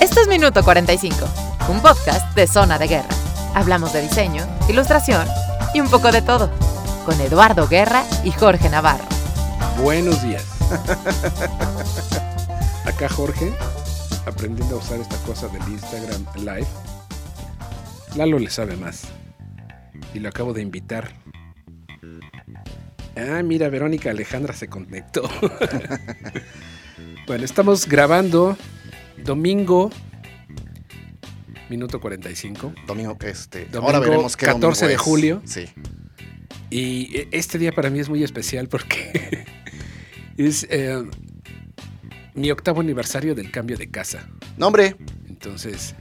Esto es Minuto 45, un podcast de Zona de Guerra. Hablamos de diseño, ilustración y un poco de todo, con Eduardo Guerra y Jorge Navarro. Buenos días. Acá Jorge, aprendiendo a usar esta cosa del Instagram Live. Lalo le sabe más. Y lo acabo de invitar. Ah, mira, Verónica Alejandra se conectó. bueno, estamos grabando domingo, minuto 45. Domingo, este. Domingo ahora veremos qué 14 domingo de es. julio. Sí. Y este día para mí es muy especial porque es eh, mi octavo aniversario del cambio de casa. No, hombre. Entonces,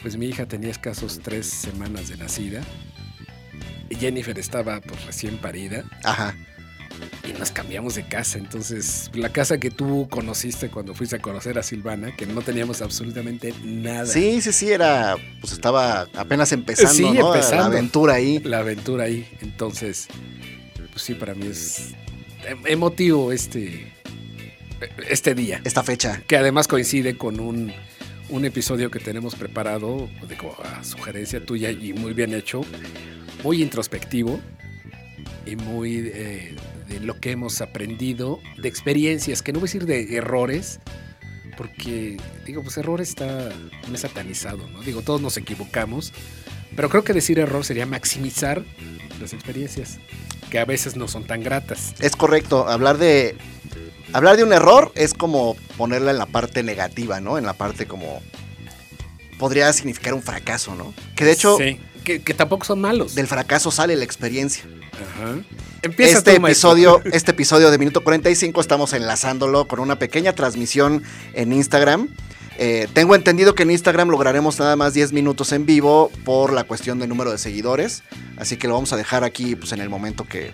pues mi hija tenía escasos tres semanas de nacida. Y Jennifer estaba pues recién parida Ajá. Y nos cambiamos de casa. Entonces, la casa que tú conociste cuando fuiste a conocer a Silvana, que no teníamos absolutamente nada. Sí, sí, sí, era. Pues estaba apenas empezando, Sí, ¿no? empezando. La aventura ahí. La aventura ahí. Entonces, pues sí, para mí es em- emotivo este, este día. Esta fecha. que además coincide con un, un episodio que tenemos preparado, digo, a sugerencia tuya y muy bien hecho, muy introspectivo y muy eh, de lo que hemos aprendido, de experiencias, que no voy a decir de errores, porque, digo, pues error está muy satanizado, ¿no? Digo, todos nos equivocamos, pero creo que decir error sería maximizar las experiencias, que a veces no son tan gratas. Es correcto. Hablar de. Hablar de un error es como ponerla en la parte negativa, ¿no? En la parte como. Podría significar un fracaso, ¿no? Que de hecho, Sí, que, que tampoco son malos. del fracaso sale la experiencia. Ajá. Empieza este tú, episodio, este episodio de Minuto 45 estamos enlazándolo con una pequeña transmisión en Instagram. Eh, tengo entendido que en Instagram lograremos nada más 10 minutos en vivo por la cuestión del número de seguidores. Así que lo vamos a dejar aquí pues, en el momento que,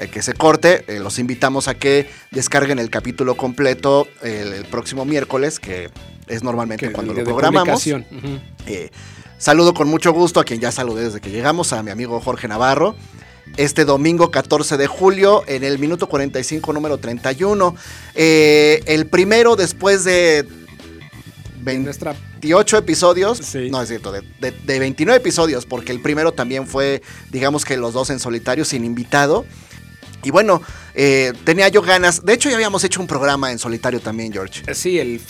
eh, que se corte. Eh, los invitamos a que descarguen el capítulo completo el, el próximo miércoles, que es normalmente Que cuando lo programamos. publicación. Ujú. Saludo con mucho gusto a quien ya saludé desde que llegamos, a mi amigo Jorge Navarro. Este domingo 14 de julio, en el minuto 45, número 31. Eh, el primero después de Nuestra 28 episodios. Sí. No es cierto, de, de- de 29 episodios, porque el primero también fue, digamos que los dos en solitario, sin invitado. Y bueno, eh, tenía yo ganas. De hecho, ya habíamos hecho un programa en solitario también, George. Sí, el,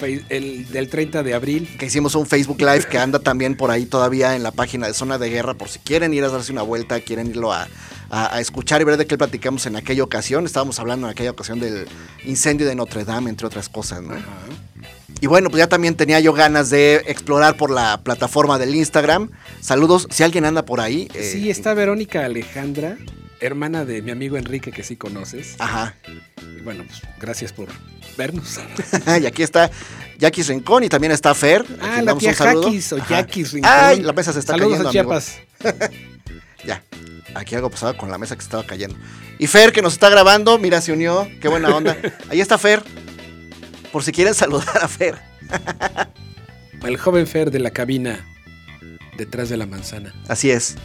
del 30 de abril. que hicimos un Facebook Live que anda también por ahí todavía en la página de Zona de Guerra, por si quieren ir a darse una vuelta, quieren irlo a, a- a escuchar y ver de qué platicamos en aquella ocasión. Estábamos hablando en aquella ocasión del incendio de Notre Dame, entre otras cosas, ¿no? Y bueno, pues ya también tenía yo ganas de explorar por la plataforma del Instagram. Saludos, si alguien anda por ahí. eh, Sí, está Verónica Alejandra, hermana de mi amigo Enrique, que sí conoces. Ajá. Y bueno, pues gracias por vernos. y aquí está Jackie Rincón y también está Fer. Ah, la tía un saludo. Jaquis o. Jaquis Rincón. Ay, la mesa se está Saludos cayendo, a. Chiapas. Ya, aquí algo pasaba con la mesa que se estaba cayendo. Y Fer, que nos está grabando, mira, se unió. Qué buena onda. Ahí está Fer. Por si quieren saludar a Fer. El joven Fer de la cabina detrás de la manzana. Así es.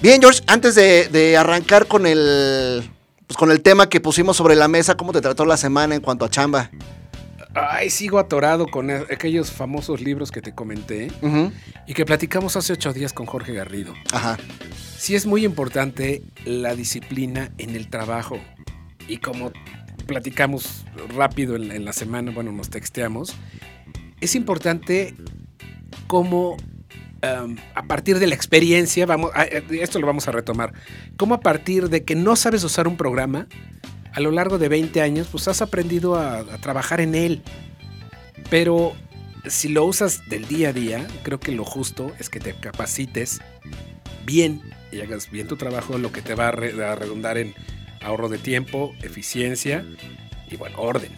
Bien, George, antes de, de arrancar con el, pues, con el tema que pusimos sobre la mesa, ¿cómo te trató la semana en cuanto a chamba? Ay, sigo atorado con a- aquellos famosos libros que te comenté y que platicamos hace ocho días con Jorge Garrido. Ajá. Sí es muy importante la disciplina en el trabajo. Y como platicamos rápido en, en la semana, bueno, nos texteamos, es importante cómo um, a partir de la experiencia, vamos, a- eh, esto lo vamos a retomar, cómo a partir de que no sabes usar un programa, a lo largo de 20 años, pues has aprendido a, a trabajar en él. Pero si lo usas del día a día, creo que lo justo es que te capacites bien y hagas bien tu trabajo, lo que te va a, re- a redundar en ahorro de tiempo, eficiencia y bueno, orden.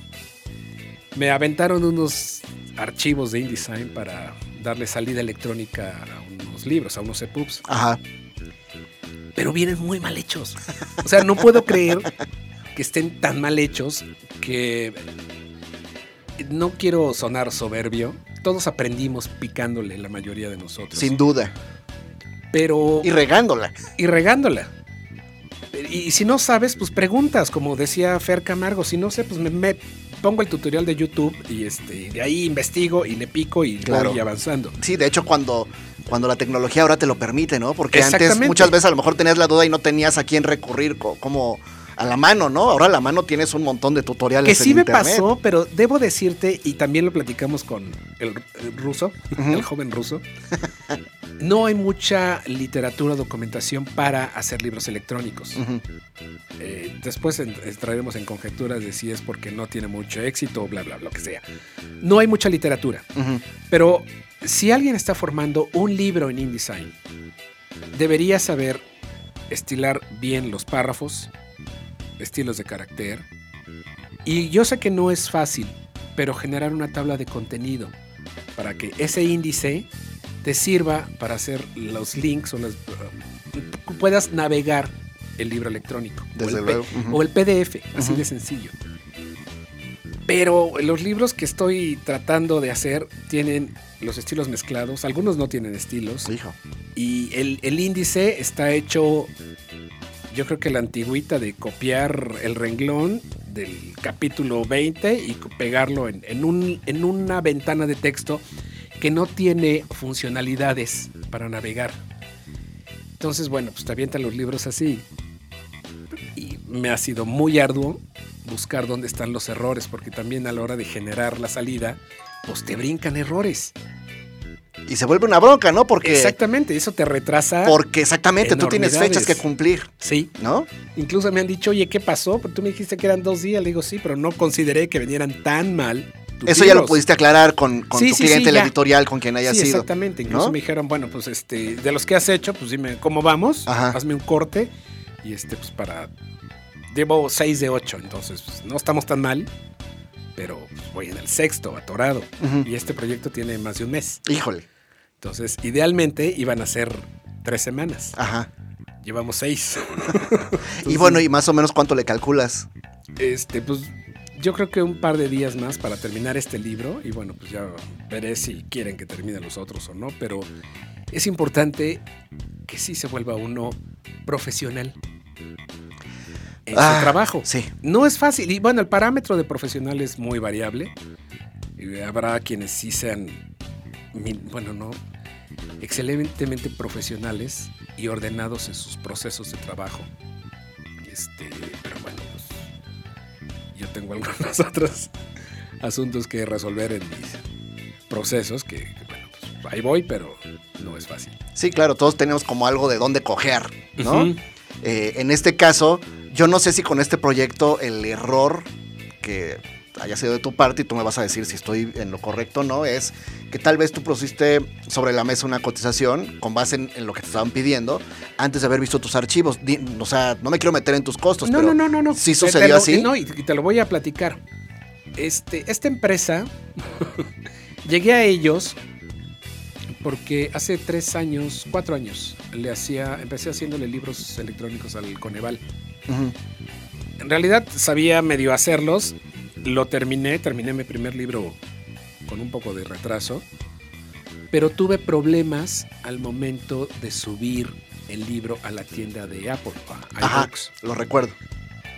Me aventaron unos archivos de InDesign para darle salida electrónica a unos libros, a unos EPUBs, Ajá. pero vienen muy mal hechos. O sea, no puedo creer que estén tan mal hechos que no quiero sonar soberbio. Todos aprendimos picándole la mayoría de nosotros. Sin duda. pero Y regándola. y regándola. Y, si no sabes, pues preguntas, como decía Fer Camargo. Si no sé, pues me, me- pongo el tutorial de YouTube y este, de ahí investigo y le pico y Claro. voy avanzando. Sí, de hecho, cuando, cuando la tecnología ahora te lo permite, ¿no? Porque antes muchas veces a lo mejor tenías la duda y no tenías a quién recurrir co- como a la mano, ¿no? Ahora a la mano tienes un montón de tutoriales. Que en sí me internet. pasó, pero debo decirte, y también lo platicamos con el, el ruso, el joven ruso, no hay mucha literatura o documentación para hacer libros electrónicos. Eh, después en- entraremos en conjeturas de si es porque no tiene mucho éxito o bla, bla, lo que sea. No hay mucha literatura, pero si alguien está formando un libro en InDesign, debería saber estilar bien los párrafos, estilos de carácter. Y yo sé que no es fácil, pero generar una tabla de contenido para que ese índice te sirva para hacer los links o las, uh, puedas navegar el libro electrónico o el, o PDF, así de sencillo. Pero los libros que estoy tratando de hacer tienen los estilos mezclados, algunos no tienen estilos. Hijo. Y el, el índice está hecho, yo creo que la antigüita de copiar el renglón del capítulo 20 y pegarlo en, en un- en una ventana de texto que no tiene funcionalidades para navegar. Entonces, bueno, pues te avientan los libros así. Y me ha sido muy arduo buscar dónde están los errores, porque también a la hora de generar la salida, pues te brincan errores. Y se vuelve una bronca, ¿no? Porque, Exactamente, eso te retrasa. porque exactamente, tú tienes fechas que cumplir, Sí, ¿no? incluso me han dicho, oye, ¿qué pasó? Pero tú me dijiste que eran dos días. Le digo, sí, pero no consideré que venieran tan mal. Eso ya lo libros". pudiste aclarar con, con Sí, tu sí, cliente, sí, el ya. editorial, con quien haya sido. exactamente. Incluso ¿no? me dijeron, bueno, pues este, de los que has hecho, pues dime cómo vamos, Ajá. hazme un corte. Y este, pues para. Llevo seis de ocho, entonces pues, no estamos tan mal, pero pues, voy en el sexto, atorado. Y este proyecto tiene más de un mes. Híjole. Entonces, idealmente iban a ser tres semanas. Ajá. Llevamos seis. y bueno, y más o menos cuánto le calculas. Este, pues yo creo que un par de días más para terminar este libro y bueno, pues ya veré si quieren que termine los otros o no, pero es importante que sí se vuelva uno profesional en Ah, su trabajo. Sí. No es fácil y bueno, el parámetro de profesional es muy variable. Y habrá quienes sí sean, bueno, no, excelentemente profesionales y ordenados en sus procesos de trabajo. Este, pero bueno, pues yo tengo algunos otros asuntos que resolver en mis procesos que, que, bueno, pues ahí voy, pero no es fácil. Sí, claro, todos tenemos como algo de dónde coger, ¿no? Eh, en este caso, yo no sé si con este proyecto el error que haya sido de tu parte, y tú me vas a decir si estoy en lo correcto o no, es que tal vez tú pusiste sobre la mesa una cotización con base en, en lo que te estaban pidiendo antes de haber visto tus archivos. Di- o sea, no me quiero meter en tus costos, No, pero no, no, no, no. ¿sí sucedió te lo- así? No, y y te lo voy a platicar. Este, esta empresa, llegué a ellos porque hace tres años, cuatro años, le hacía, empecé haciéndole libros electrónicos al Coneval. En realidad sabía medio hacerlos, lo terminé, terminé mi primer libro con un poco de retraso, pero tuve problemas al momento de subir el libro a la tienda de Apple, a Ajá, iBooks. lo recuerdo.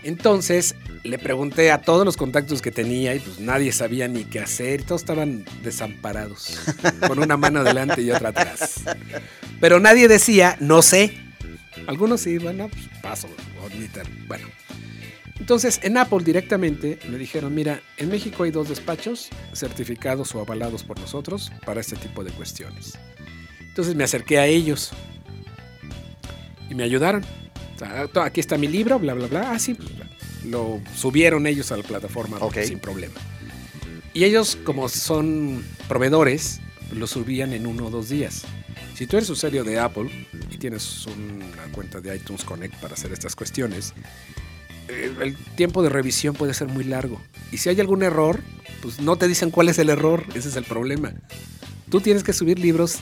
Entonces le pregunté a todos los contactos que tenía y pues nadie sabía ni qué hacer, y todos estaban desamparados, con una mano adelante y otra atrás. Pero nadie decía, no sé. Algunos sí, bueno, pues paso, tan- bueno. Entonces en Apple directamente me dijeron, mira, en México hay dos despachos certificados o avalados por nosotros para este tipo de cuestiones. Entonces me acerqué a ellos y me ayudaron. O sea, to- aquí está mi libro, bla, bla, bla. Ah, sí, lo subieron ellos a la plataforma sin problema. Y ellos, como son proveedores, lo subían en uno o dos días. Si tú eres usuario de Apple y tienes una cuenta de iTunes Connect para hacer estas cuestiones, eh, el tiempo de revisión puede ser muy largo. Y si hay algún error, pues no te dicen cuál es el error. Ese es el problema. Tú tienes que subir libros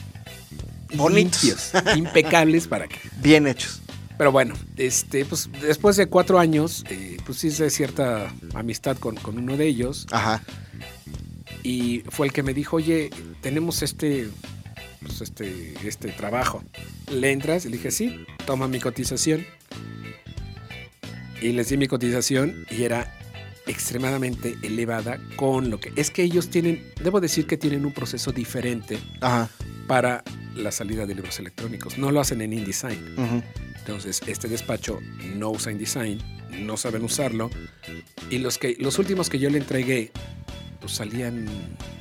Bonitos. limpios, impecables para que Bien hechos. pero bueno, este, pues después de cuatro años, eh, pues hice cierta amistad con, con uno de ellos Ajá. y fue el que me dijo, oye, tenemos este, pues este, este trabajo. ¿Le entras? Y le dije, sí, toma mi cotización. Y les di mi cotización y era extremadamente elevada con lo que es que ellos tienen, debo decir que tienen un proceso diferente Ajá. para la salida de libros electrónicos. No lo hacen en InDesign. ujú. Entonces, este despacho no usa InDesign, no saben usarlo. Y los, que, los últimos que yo le entregué, pues salían,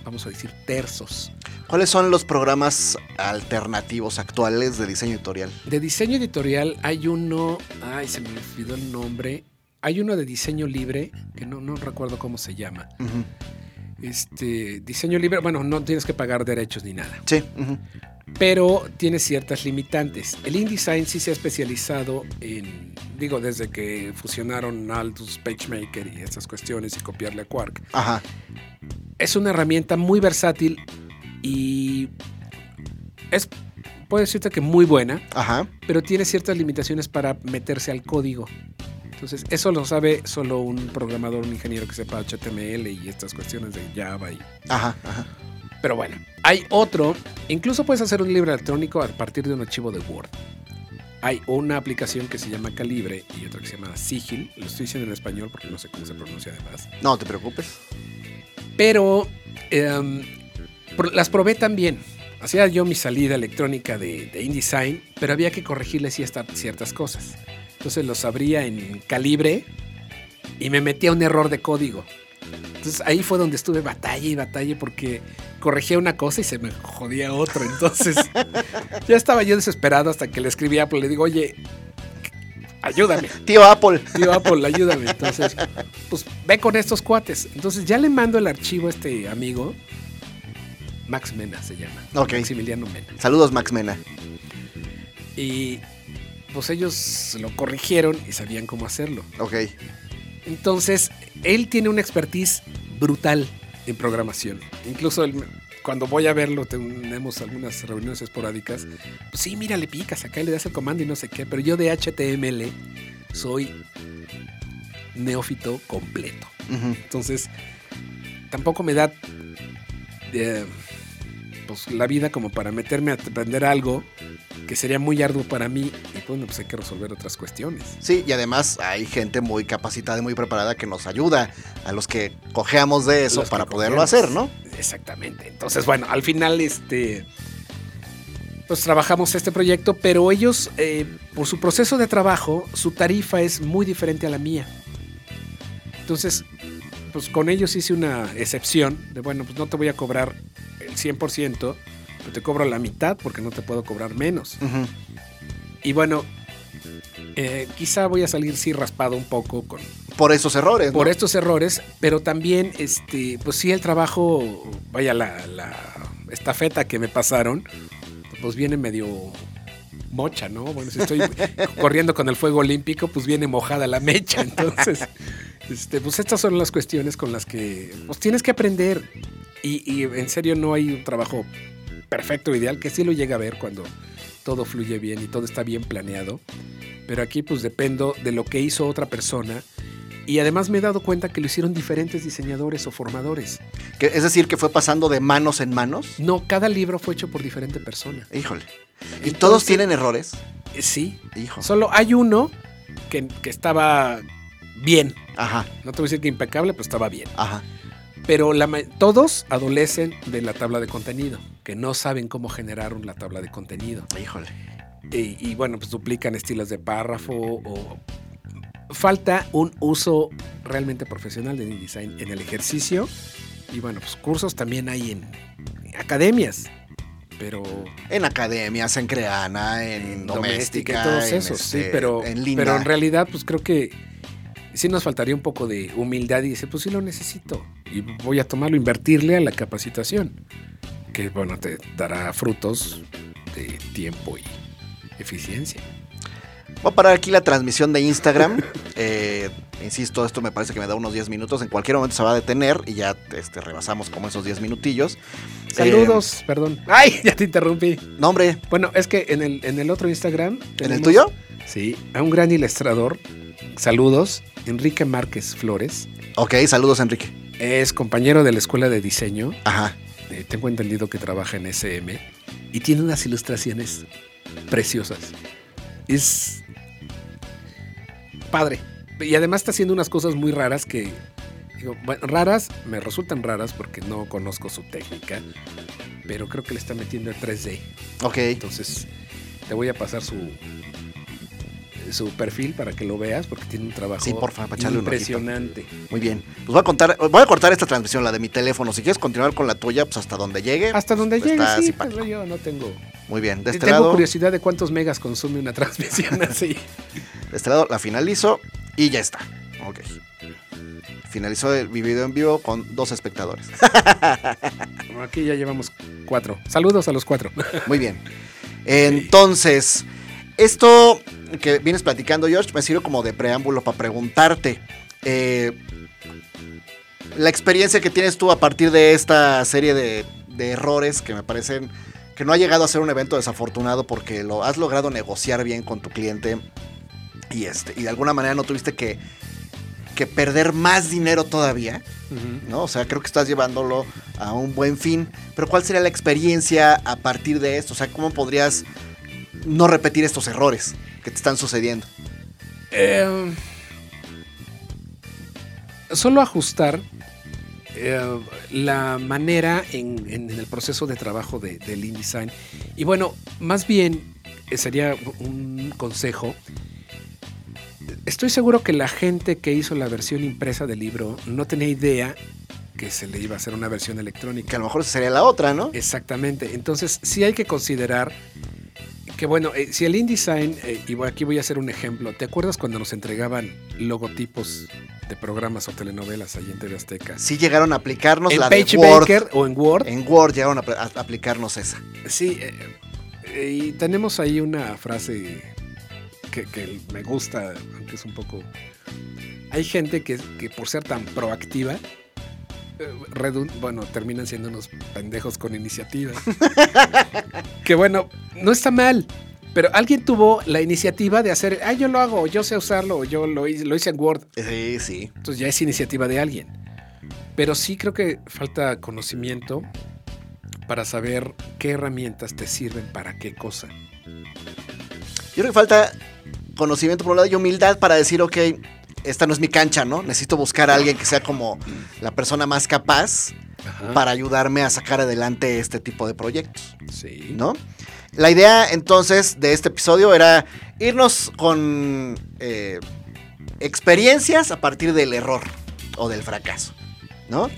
vamos a decir, tersos. ¿Cuáles son los programas alternativos actuales de diseño editorial? De diseño editorial hay uno, ay, se me olvidó el nombre. Hay uno de diseño libre, que no, no recuerdo cómo se llama. Este, diseño libre, bueno, no tienes que pagar derechos ni nada. Sí. ujú. Pero tiene ciertas limitantes. El InDesign sí se ha especializado en, digo, desde que fusionaron Aldus, PageMaker y esas cuestiones y copiarle a Quark. Ajá. Es una herramienta muy versátil y es, puedo decirte que muy buena, Ajá. pero tiene ciertas limitaciones para meterse al código. Entonces, eso lo sabe solo un programador, un ingeniero que sepa HTML y estas cuestiones de Java y Ajá. Ajá. Pero bueno, hay otro. Incluso puedes hacer un libro electrónico a partir de un archivo de Word. Hay una aplicación que se llama Calibre y otra que se llama Sigil. Lo estoy diciendo en español porque no sé cómo se pronuncia además. No te preocupes. Pero em, las probé también. Hacía yo mi salida electrónica de, de InDesign, pero había que corregirle cierta- ciertas cosas. Entonces los abría en Calibre y me metía un error de código. Entonces ahí fue donde estuve batalla y batalla porque corregía una cosa y se me jodía otra. Entonces ya estaba yo desesperado hasta que le escribí a Apple. Le digo, oye, ayúdame. Tío Apple. Tío Apple, ayúdame. Entonces, pues ve con estos cuates. Entonces ya le mando el archivo a este amigo. Max Mena se llama. Ok. Maximiliano Mena. Saludos, Max Mena. Y pues ellos lo corrigieron y sabían cómo hacerlo. Ok. Entonces, él tiene una expertise brutal en programación. Incluso él- cuando voy a verlo, tenemos algunas reuniones esporádicas. Pues sí, mira, le picas acá, le das el comando y no sé qué. Pero yo de HTML soy neófito completo. Entonces, tampoco me da eh, pues, la vida como para meterme a aprender algo que sería muy arduo para mí. Y bueno, pues hay que resolver otras cuestiones. Sí, y además hay gente muy capacitada y muy preparada que nos ayuda a los que cojeamos de eso Los para poderlo hacer, ¿no? Exactamente. Entonces, bueno, al final, este. Pues trabajamos este proyecto, pero ellos, eh, por su proceso de trabajo, su tarifa es muy diferente a la mía. Entonces, pues con ellos hice una excepción de, bueno, pues no te voy a cobrar el 100%, pero te cobro la mitad porque no te puedo cobrar menos. Y bueno, eh, quizá voy a salir sí raspado un poco con, Por esos errores, ¿no? por estos errores, pero también, este, pues sí, el trabajo, vaya, la, la estafeta que me pasaron, pues viene medio mocha, ¿no? Bueno, si estoy corriendo con el fuego olímpico, pues viene mojada la mecha. Entonces, este, pues estas son las cuestiones con las que pues tienes que aprender. Y, y en serio no hay un trabajo perfecto, ideal, que sí lo llega a ver cuando todo fluye bien y todo está bien planeado. Pero aquí pues dependo de lo que hizo otra persona. Y además me he dado cuenta que lo hicieron diferentes diseñadores o formadores. Es decir, que fue pasando de manos en manos. No, cada libro fue hecho por diferente persona. Híjole. ¿Y todos tienen errores? Eh, Sí, Hijo. solo hay uno que, que estaba bien. Ajá, No te voy a decir que impecable, pero estaba bien. ajá. Pero la todos adolecen de la tabla de contenido, que no saben cómo generar una tabla de contenido. Híjole. Y, y, bueno, pues duplican estilos de párrafo o falta un uso realmente profesional de InDesign en el ejercicio. Y bueno, pues cursos también hay en academias, pero En academias, en Creana, en doméstica, y todos en, esos, sí, este, pero en Linda. pero en realidad pues creo que sí nos faltaría un poco de humildad y dice, pues sí lo necesito y voy a tomarlo, invertirle a la capacitación, que bueno, te dará frutos de tiempo y eficiencia. Voy a parar aquí la transmisión de Instagram. Eh, insisto, esto me parece que me da unos 10 minutos. En cualquier momento se va a detener y ya este, rebasamos como esos 10 minutillos. Saludos, perdón. Ay, ya te interrumpí. Eh, no, hombre, Bueno, es que en el, en el otro Instagram... ¿en el tuyo? Sí, a un gran ilustrador. Saludos, Enrique Márquez Flores. Ok, saludos, Enrique. Es compañero de la escuela de diseño. Ajá. Eh, tengo entendido que trabaja en SM. Y tiene unas ilustraciones preciosas. Es padre. Y además está haciendo unas cosas muy raras que Digo, bueno, raras, me resultan raras porque no conozco su técnica, pero creo que le está metiendo el 3D. Ok. Entonces, te voy a pasar su su perfil para que lo veas porque tiene un trabajo Sí, porfa, impresionante. Muy bien. Pues voy a contar, voy a cortar esta transmisión, la de mi teléfono. Si quieres continuar con la tuya, pues hasta donde llegue. Hasta donde Pues llegue, sí, pero yo no tengo. Muy bien. De este tengo lado, curiosidad de cuántos megas consume una transmisión así. Este lado la finalizo y ya está. Ok. Finalizó el- video en vivo con dos espectadores. Aquí ya llevamos cuatro. Saludos a los cuatro. Muy bien. Entonces, esto que vienes platicando, George, me sirve como de preámbulo para preguntarte. eh, la experiencia que tienes tú a partir de esta serie de, de errores que me parecen que no ha llegado a ser un evento desafortunado porque lo has logrado negociar bien con tu cliente y este y de alguna manera no tuviste que, que perder más dinero todavía. ¿no? O sea, creo que estás llevándolo a un buen fin. Pero ¿cuál sería la experiencia a partir de esto? O sea, ¿cómo podrías no repetir estos errores que te están sucediendo? Eh, solo ajustar eh, la manera en, en el proceso de trabajo de, del InDesign. Y bueno, más bien eh, sería un consejo. Estoy seguro que la gente que hizo la versión impresa del libro no tenía idea que se le iba a hacer una versión Que electrónica. a lo mejor sería la otra, ¿no? Exactamente. Entonces, sí hay que considerar que, bueno, eh, si el InDesign, eh, y aquí voy a hacer un ejemplo, ¿te acuerdas cuando nos entregaban logotipos de programas o telenovelas ahí en TV Azteca? Sí llegaron a aplicarnos en la de Page Word. Maker o en Word. En Word llegaron a, aplicarnos esa. Sí, eh, y tenemos ahí una frase que, que me gusta, aunque es un poco... Hay gente que, que por ser tan proactiva, eh, bueno, terminan siendo unos pendejos con iniciativa. que bueno, no está mal, pero alguien tuvo la iniciativa de hacer, ah, yo lo hago, yo sé usarlo, o yo lo hice, lo hice en Word. Sí, sí. Entonces ya es iniciativa de alguien. Pero sí creo que falta conocimiento para saber qué herramientas te sirven para qué cosa. Yo creo que falta conocimiento por un lado y humildad para decir, ok, esta no es mi cancha, ¿no? Necesito buscar a alguien que sea como la persona más capaz para ayudarme a sacar adelante este tipo de proyectos. Sí. ¿no? La idea entonces de este episodio era irnos con eh, experiencias a partir del error o del fracaso, ¿no?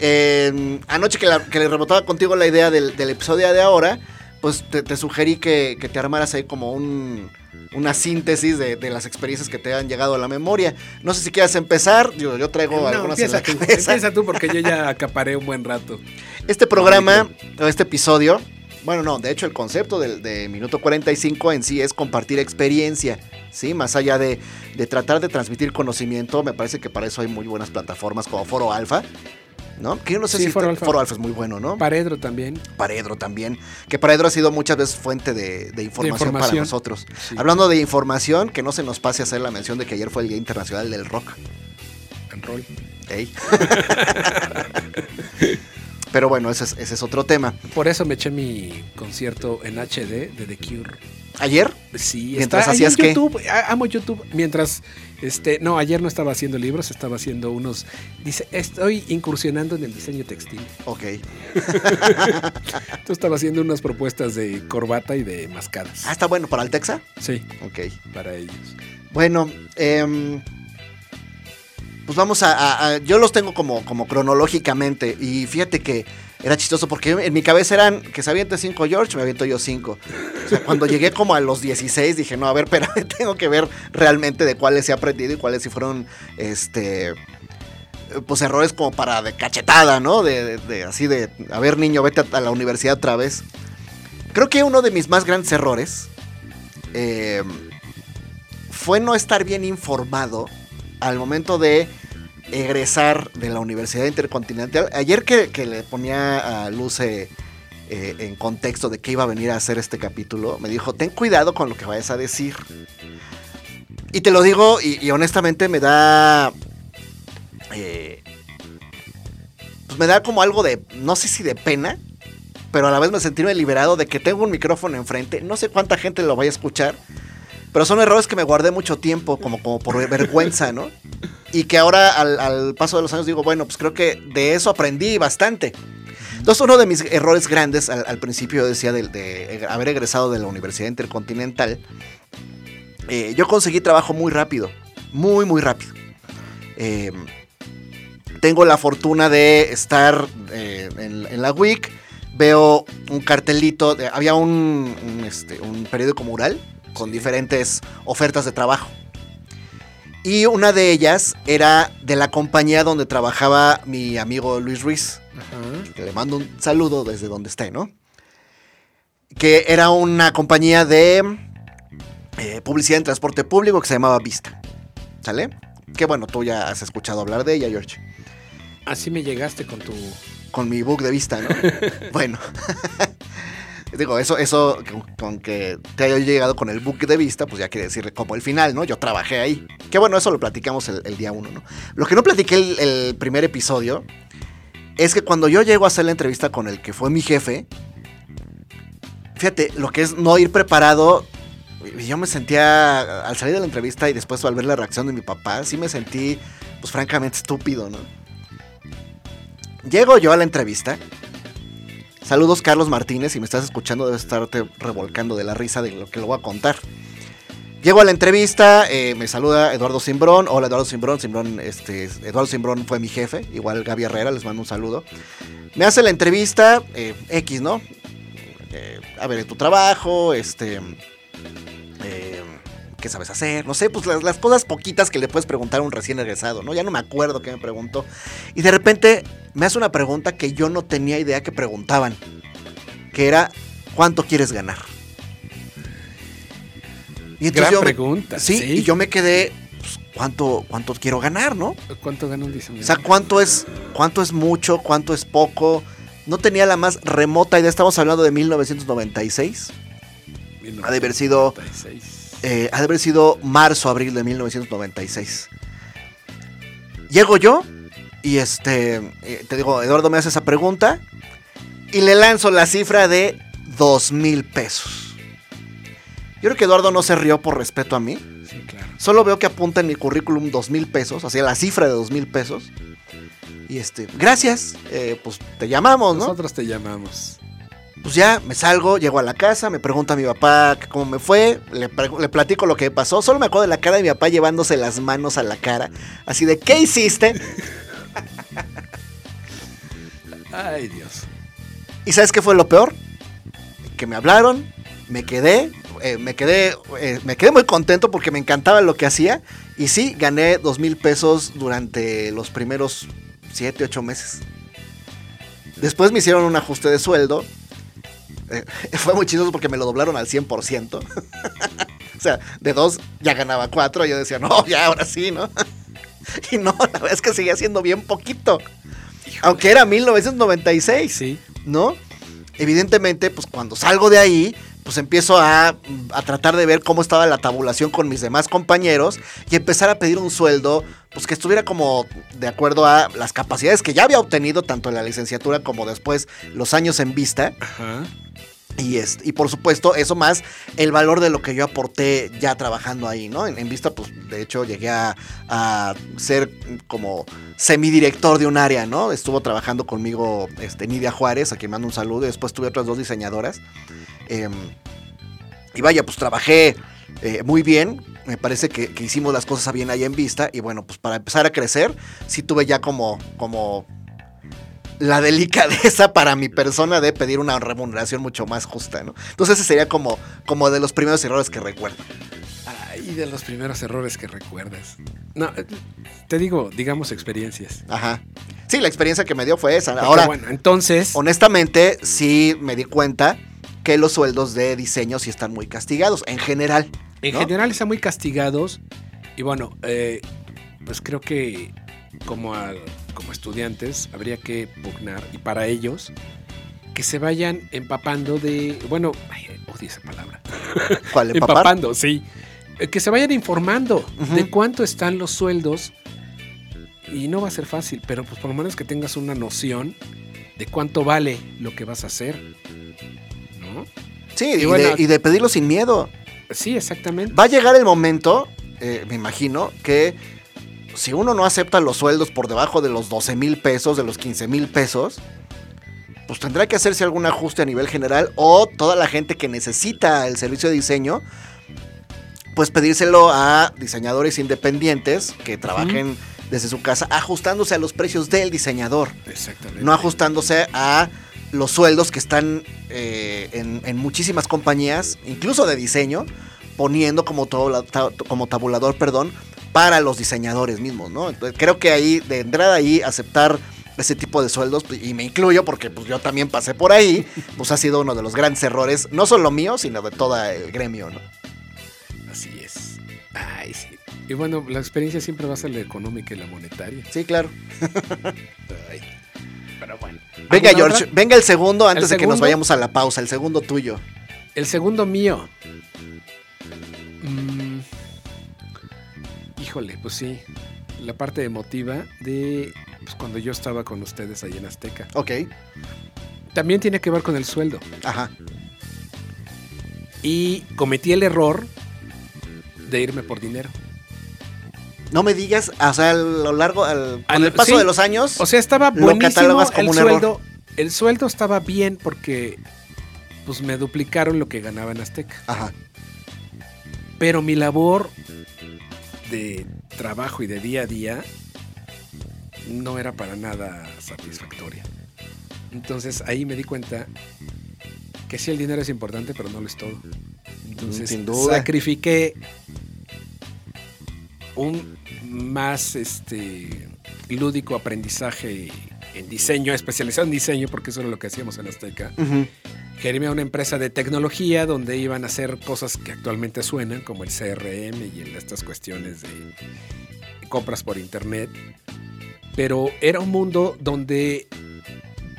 Eh, anoche que, la- que le rebotaba contigo la idea del, del episodio de ahora, pues te, te sugerí que, que te armaras ahí como un- una síntesis de, de las experiencias que te han llegado a la memoria. No sé si quieras empezar, yo, yo traigo No, algunas en empieza la tú, cabeza. empieza tú porque yo ya acaparé un buen rato. Este programa, o este episodio, bueno, no, de hecho el concepto del de Minuto 45 en sí es compartir experiencia, ¿sí? Más allá de, de tratar de transmitir conocimiento, me parece que para eso hay muy buenas plataformas como Foro Alfa, ¿no? Que yo no sé Sí, si Foro está- Alfa. Foro Alfa es muy bueno, ¿no? Paredro también. Paredro también, que Paredro ha sido muchas veces fuente de, de información, para información. nosotros. Sí. Hablando de información, que no se nos pase a hacer la mención de que ayer fue el Día Internacional del Rock. En rol. Ey. Pero bueno, ese es, ese es otro tema. Por eso me eché mi concierto en HD de The Cure. Ayer, Sí, Mientras está en hacías qué? YouTube. Amo YouTube. Mientras, este, no, ayer no estaba haciendo libros, estaba haciendo unos. Dice, estoy incursionando en el diseño textil. ok. Entonces estaba haciendo unas propuestas de corbata y de mascadas. Ah, está bueno para el Texa. Sí, Ok. para ellos. Bueno, em, pues vamos a, a- a- Yo los tengo como, como cronológicamente. Y fíjate que era chistoso porque en mi cabeza eran que se aviente 5 George, me aviento yo 5. O sea, cuando llegué como a los 16 dije, no, a ver, pero tengo que ver realmente de cuáles he aprendido y cuáles sí fueron, este... Pues errores como para de cachetada, ¿no? De, de- así de, a ver niño, vete a, a la universidad otra vez. Creo que uno de mis más grandes errores em, fue no estar bien informado al momento de egresar de la Universidad Intercontinental. Ayer que, que le ponía a Luce eh, en contexto de que iba a venir a hacer este capítulo, me dijo, ten cuidado con lo que vayas a decir. Y te lo digo y, y honestamente me da... eh, pues me da como algo de, no sé si de pena, pero a la vez me sentirme liberado de que tengo un micrófono enfrente. No sé cuánta gente lo vaya a escuchar, pero son errores que me guardé mucho tiempo, como, como por vergüenza, ¿no? Y que ahora al, al paso de los años digo, bueno, pues creo que de eso aprendí bastante. Entonces, uno de mis errores grandes al, al principio decía de, de haber egresado de la Universidad Intercontinental, eh, yo conseguí trabajo muy rápido, muy, muy rápido. Eh, tengo la fortuna de estar eh, en, en la WIC, veo un cartelito, de- había un, un, este, un periódico mural con diferentes ofertas de trabajo. Y una de ellas era de la compañía donde trabajaba mi amigo Luis Ruiz Ajá. que le mando un saludo desde donde esté, ¿no? Que era una compañía de eh, publicidad en transporte público que se llamaba Vista. ¿Sale? Que bueno, tú ya has escuchado hablar de ella, George. Así me llegaste con tu. Con mi book de Vista, ¿no? bueno. Digo, eso, eso, con, que te haya llegado con el book de vista, pues ya quiere decir como el final, ¿no? Yo trabajé ahí. Que bueno, eso lo platicamos el, día uno, ¿no? Lo que no platiqué el, primer episodio es que cuando yo llego a hacer la entrevista con el que fue mi jefe, fíjate, lo que es no ir preparado, yo me sentía, al salir de la entrevista y después al ver la reacción de mi papá, sí me sentí, pues francamente estúpido, ¿no? Llego yo a la entrevista. Saludos Carlos Martínez, si me estás escuchando debes estarte revolcando de la risa de lo que le voy a contar. Llego a la entrevista, eh, me saluda Eduardo Simbrón. Hola Eduardo Simbrón, Simbrón, este, Eduardo Simbrón fue mi jefe, igual Gaby Herrera, les mando un saludo. Me hace la entrevista, eh, X, ¿no? Eh, a ver, tu trabajo, este, eh, ¿qué sabes hacer? No sé, pues las, las cosas poquitas que le puedes preguntar a un recién egresado, ¿no? Ya no me acuerdo qué me preguntó. Y de repente me hace una pregunta que yo no tenía idea que preguntaban, que era, ¿cuánto quieres ganar? Y Gran yo me- pregunta. sí, y yo me quedé, pues, ¿cuánto, ¿cuánto quiero ganar, no? ¿Cuánto gana un O diseñador? sea, ¿cuánto es, ¿cuánto es mucho? ¿Cuánto es poco? No tenía la más remota idea. Estamos hablando de 1996. Ha de haber sido, 96. Eh, ha de haber sido marzo, abril de 1996. Llego yo y este, eh, te digo, Eduardo me hace esa pregunta y le lanzo la cifra de dos mil pesos. Yo creo que Eduardo no se rió por respeto a mí. Sí, claro. Solo veo que apunta en mi currículum dos mil pesos, así la cifra de dos mil pesos. Y este, gracias, eh, pues te llamamos, ¿no? Nosotros te llamamos. Pues ya me salgo, llego a la casa, me pregunta a mi papá cómo me fue, le, platico lo que pasó. Solo me acuerdo de la cara de mi papá llevándose las manos a la cara, así de, ¿qué hiciste? Ay, Dios. ¿Y sabes qué fue lo peor? Que me hablaron, me quedé, eh, me quedé, eh, me quedé muy contento porque me encantaba lo que hacía. Y sí, gané dos mil pesos durante los primeros siete, ocho meses. Después me hicieron un ajuste de sueldo. Fue muy chistoso porque me lo doblaron al 100%. o sea, de dos ya ganaba cuatro. Yo decía, no, ya ahora sí, ¿no? y no, la verdad es que seguía siendo bien poquito. Aunque era 1996. Sí. ¿no? Evidentemente, pues cuando salgo de ahí, pues empiezo a, a tratar de ver cómo estaba la tabulación con mis demás compañeros y empezar a pedir un sueldo, pues que estuviera como de acuerdo a las capacidades que ya había obtenido tanto en la licenciatura como después los años en vista. Ajá. Y, este, y por supuesto, eso más el valor de lo que yo aporté ya trabajando ahí, ¿no? En, en vista, pues de hecho llegué a, a ser como semidirector de un área, ¿no? Estuvo trabajando conmigo este, Nidia Juárez, a quien mando un saludo, y después tuve otras dos diseñadoras. Em, y vaya, pues trabajé eh, muy bien. Me parece que, que hicimos las cosas bien ahí en vista. Y bueno, pues para empezar a crecer, sí tuve ya como, como la delicadeza para mi persona de pedir una remuneración mucho más justa, ¿no? Entonces ese sería como, como de los primeros errores que recuerdo. Ay, de los primeros errores que recuerdas. No, eh, te digo, digamos experiencias. Ajá. Sí, la experiencia que me dio fue esa. Porque, Ahora, bueno, entonces. honestamente, sí me di cuenta que los sueldos de diseño sí están muy castigados, en general. En general están muy castigados. Y bueno, eh, pues creo que como, al- como estudiantes habría que pugnar, y para ellos, que se vayan empapando de. Bueno, ay, odio esa palabra. ¿Cuál, empapar? Empapando, sí. Eh, Que se vayan informando de cuánto están los sueldos. Y no va a ser fácil, pero pues por lo menos que tengas una noción de cuánto vale lo que vas a hacer. ¿No? Sí, Y y, bueno- de, y de pedirlo sin miedo. Sí, exactamente. Va a llegar el momento, eh, me imagino, que si uno no acepta los sueldos por debajo de los 12 mil pesos, de los 15 mil pesos, pues tendrá que hacerse algún ajuste a nivel general o toda la gente que necesita el servicio de diseño, pues pedírselo a diseñadores independientes que trabajen desde su casa, ajustándose a los precios del diseñador, Exactamente. no ajustándose a los sueldos que están eh, en, en muchísimas compañías, incluso de diseño, poniendo como, como tabulador, perdón, para los diseñadores mismos, ¿no? Entonces, creo que ahí, de entrada ahí, aceptar ese tipo de sueldos, y me incluyo porque pues yo también pasé por ahí, pues ha sido uno de los grandes errores, no solo mío, sino de todo el gremio, ¿no? Así es. Ay, sí. Y bueno, la experiencia siempre va a ser la económica y la monetaria. Sí, claro. Ay. Pero bueno. Venga, ¿Alguna George, otra? venga el segundo antes de que nos vayamos a la pausa, el segundo tuyo. El segundo mío. Mm, híjole, pues sí. La parte emotiva de pues, cuando yo estaba con ustedes ahí en Azteca. Ok, También tiene que ver con el sueldo. ajá. Y cometí el error de irme por dinero. No me digas, o sea, a lo largo, al, con Al- el paso sí. de los años, O sea, estaba buenísimo como el error. sueldo. El sueldo estaba bien porque pues me duplicaron lo que ganaba en Azteca. ajá, Pero mi labor de trabajo y de día a día no era para nada satisfactoria. Entonces ahí me di cuenta que sí el dinero es importante, pero no lo es todo. Entonces Sin duda. sacrifiqué un más este lúdico aprendizaje en diseño, especializado en diseño, porque eso era lo que hacíamos en Azteca. ujú, Germé a una empresa de tecnología donde iban a hacer cosas que actualmente suenan, como el CRM y estas cuestiones de compras por internet. Pero era un mundo donde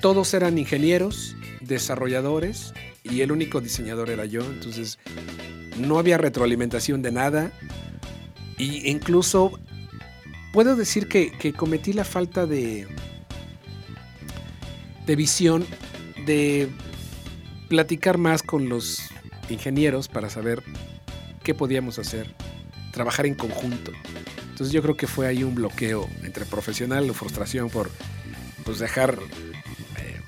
todos eran ingenieros, desarrolladores y el único diseñador era yo. Entonces no había retroalimentación de nada. Y incluso puedo decir que, que cometí la falta de, de visión de platicar más con los ingenieros para saber qué podíamos hacer, trabajar en conjunto. Entonces yo creo que fue ahí un bloqueo entre profesional o frustración por pues dejar eh,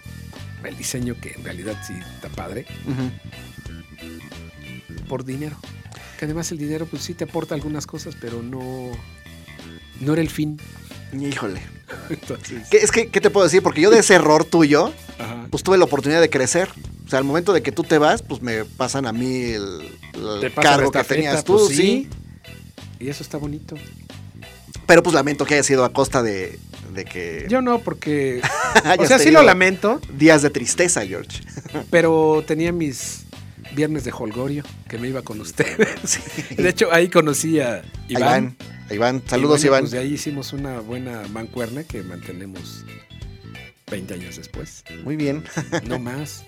el diseño que en realidad sí está padre por dinero. Que además el dinero pues sí te aporta algunas cosas, pero no no era el fin. Híjole. Entonces, ¿Qué, es que, ¿qué te puedo decir? Porque yo de ese error tuyo, ajá. pues tuve la oportunidad de crecer. O sea, al momento de que tú te vas, pues me pasan a mí el, el cargo que tenías tú, pues, sí. Y eso está bonito. Pero pues lamento que haya sido a costa de, de que Yo no, porque. o sea, sí lo lamento, días de tristeza, George. pero tenía mis viernes de holgorio que me iba con ustedes. De hecho, ahí conocí a Iván. Iván. Iván, saludos bueno, Iván. Pues de ahí hicimos una buena mancuerna que mantenemos 20 años después. Muy bien. No más.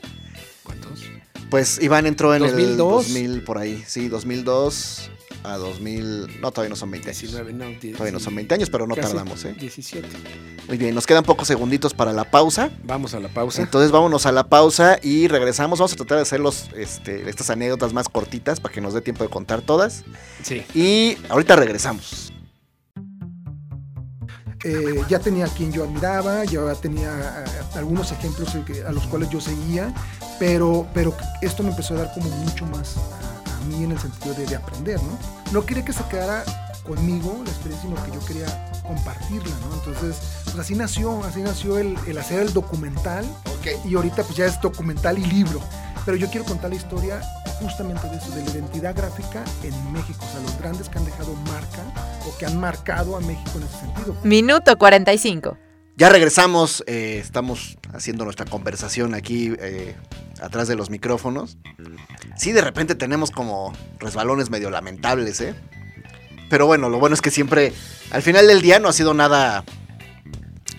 ¿Cuántos? Pues Iván entró en el 2002. 2000 por ahí. Sí, 2002 a 2000. No, todavía no son 20 años. 19, no, 10, Todavía no son 20 años, pero no casi tardamos, ¿eh? 17. Muy bien, nos quedan pocos segunditos para la pausa. Vamos a la pausa. Entonces vámonos a la pausa y regresamos. Vamos a tratar de hacer los, este, estas anécdotas más cortitas para que nos dé tiempo de contar todas. Sí. Y ahorita regresamos. eh, ya tenía a quien yo admiraba, ya tenía eh, algunos ejemplos que- a los cuales yo seguía, pero, pero esto me empezó a dar como mucho más mí en el sentido de, de aprender, ¿no? No quería que se quedara conmigo la experiencia, sino que yo quería compartirla, ¿no? Entonces, pues así nació, así nació el, el hacer el documental y ahorita pues ya es documental y libro. Pero yo quiero contar la historia justamente de eso, de la identidad gráfica en México, o sea, los grandes que han dejado marca o que han marcado a México en ese sentido. Minuto 45. Ya regresamos, eh, estamos haciendo nuestra conversación aquí eh, atrás de los micrófonos. Sí, de repente tenemos como resbalones medio lamentables, ¿eh? Pero bueno, lo bueno es que siempre, al final del día no ha sido nada,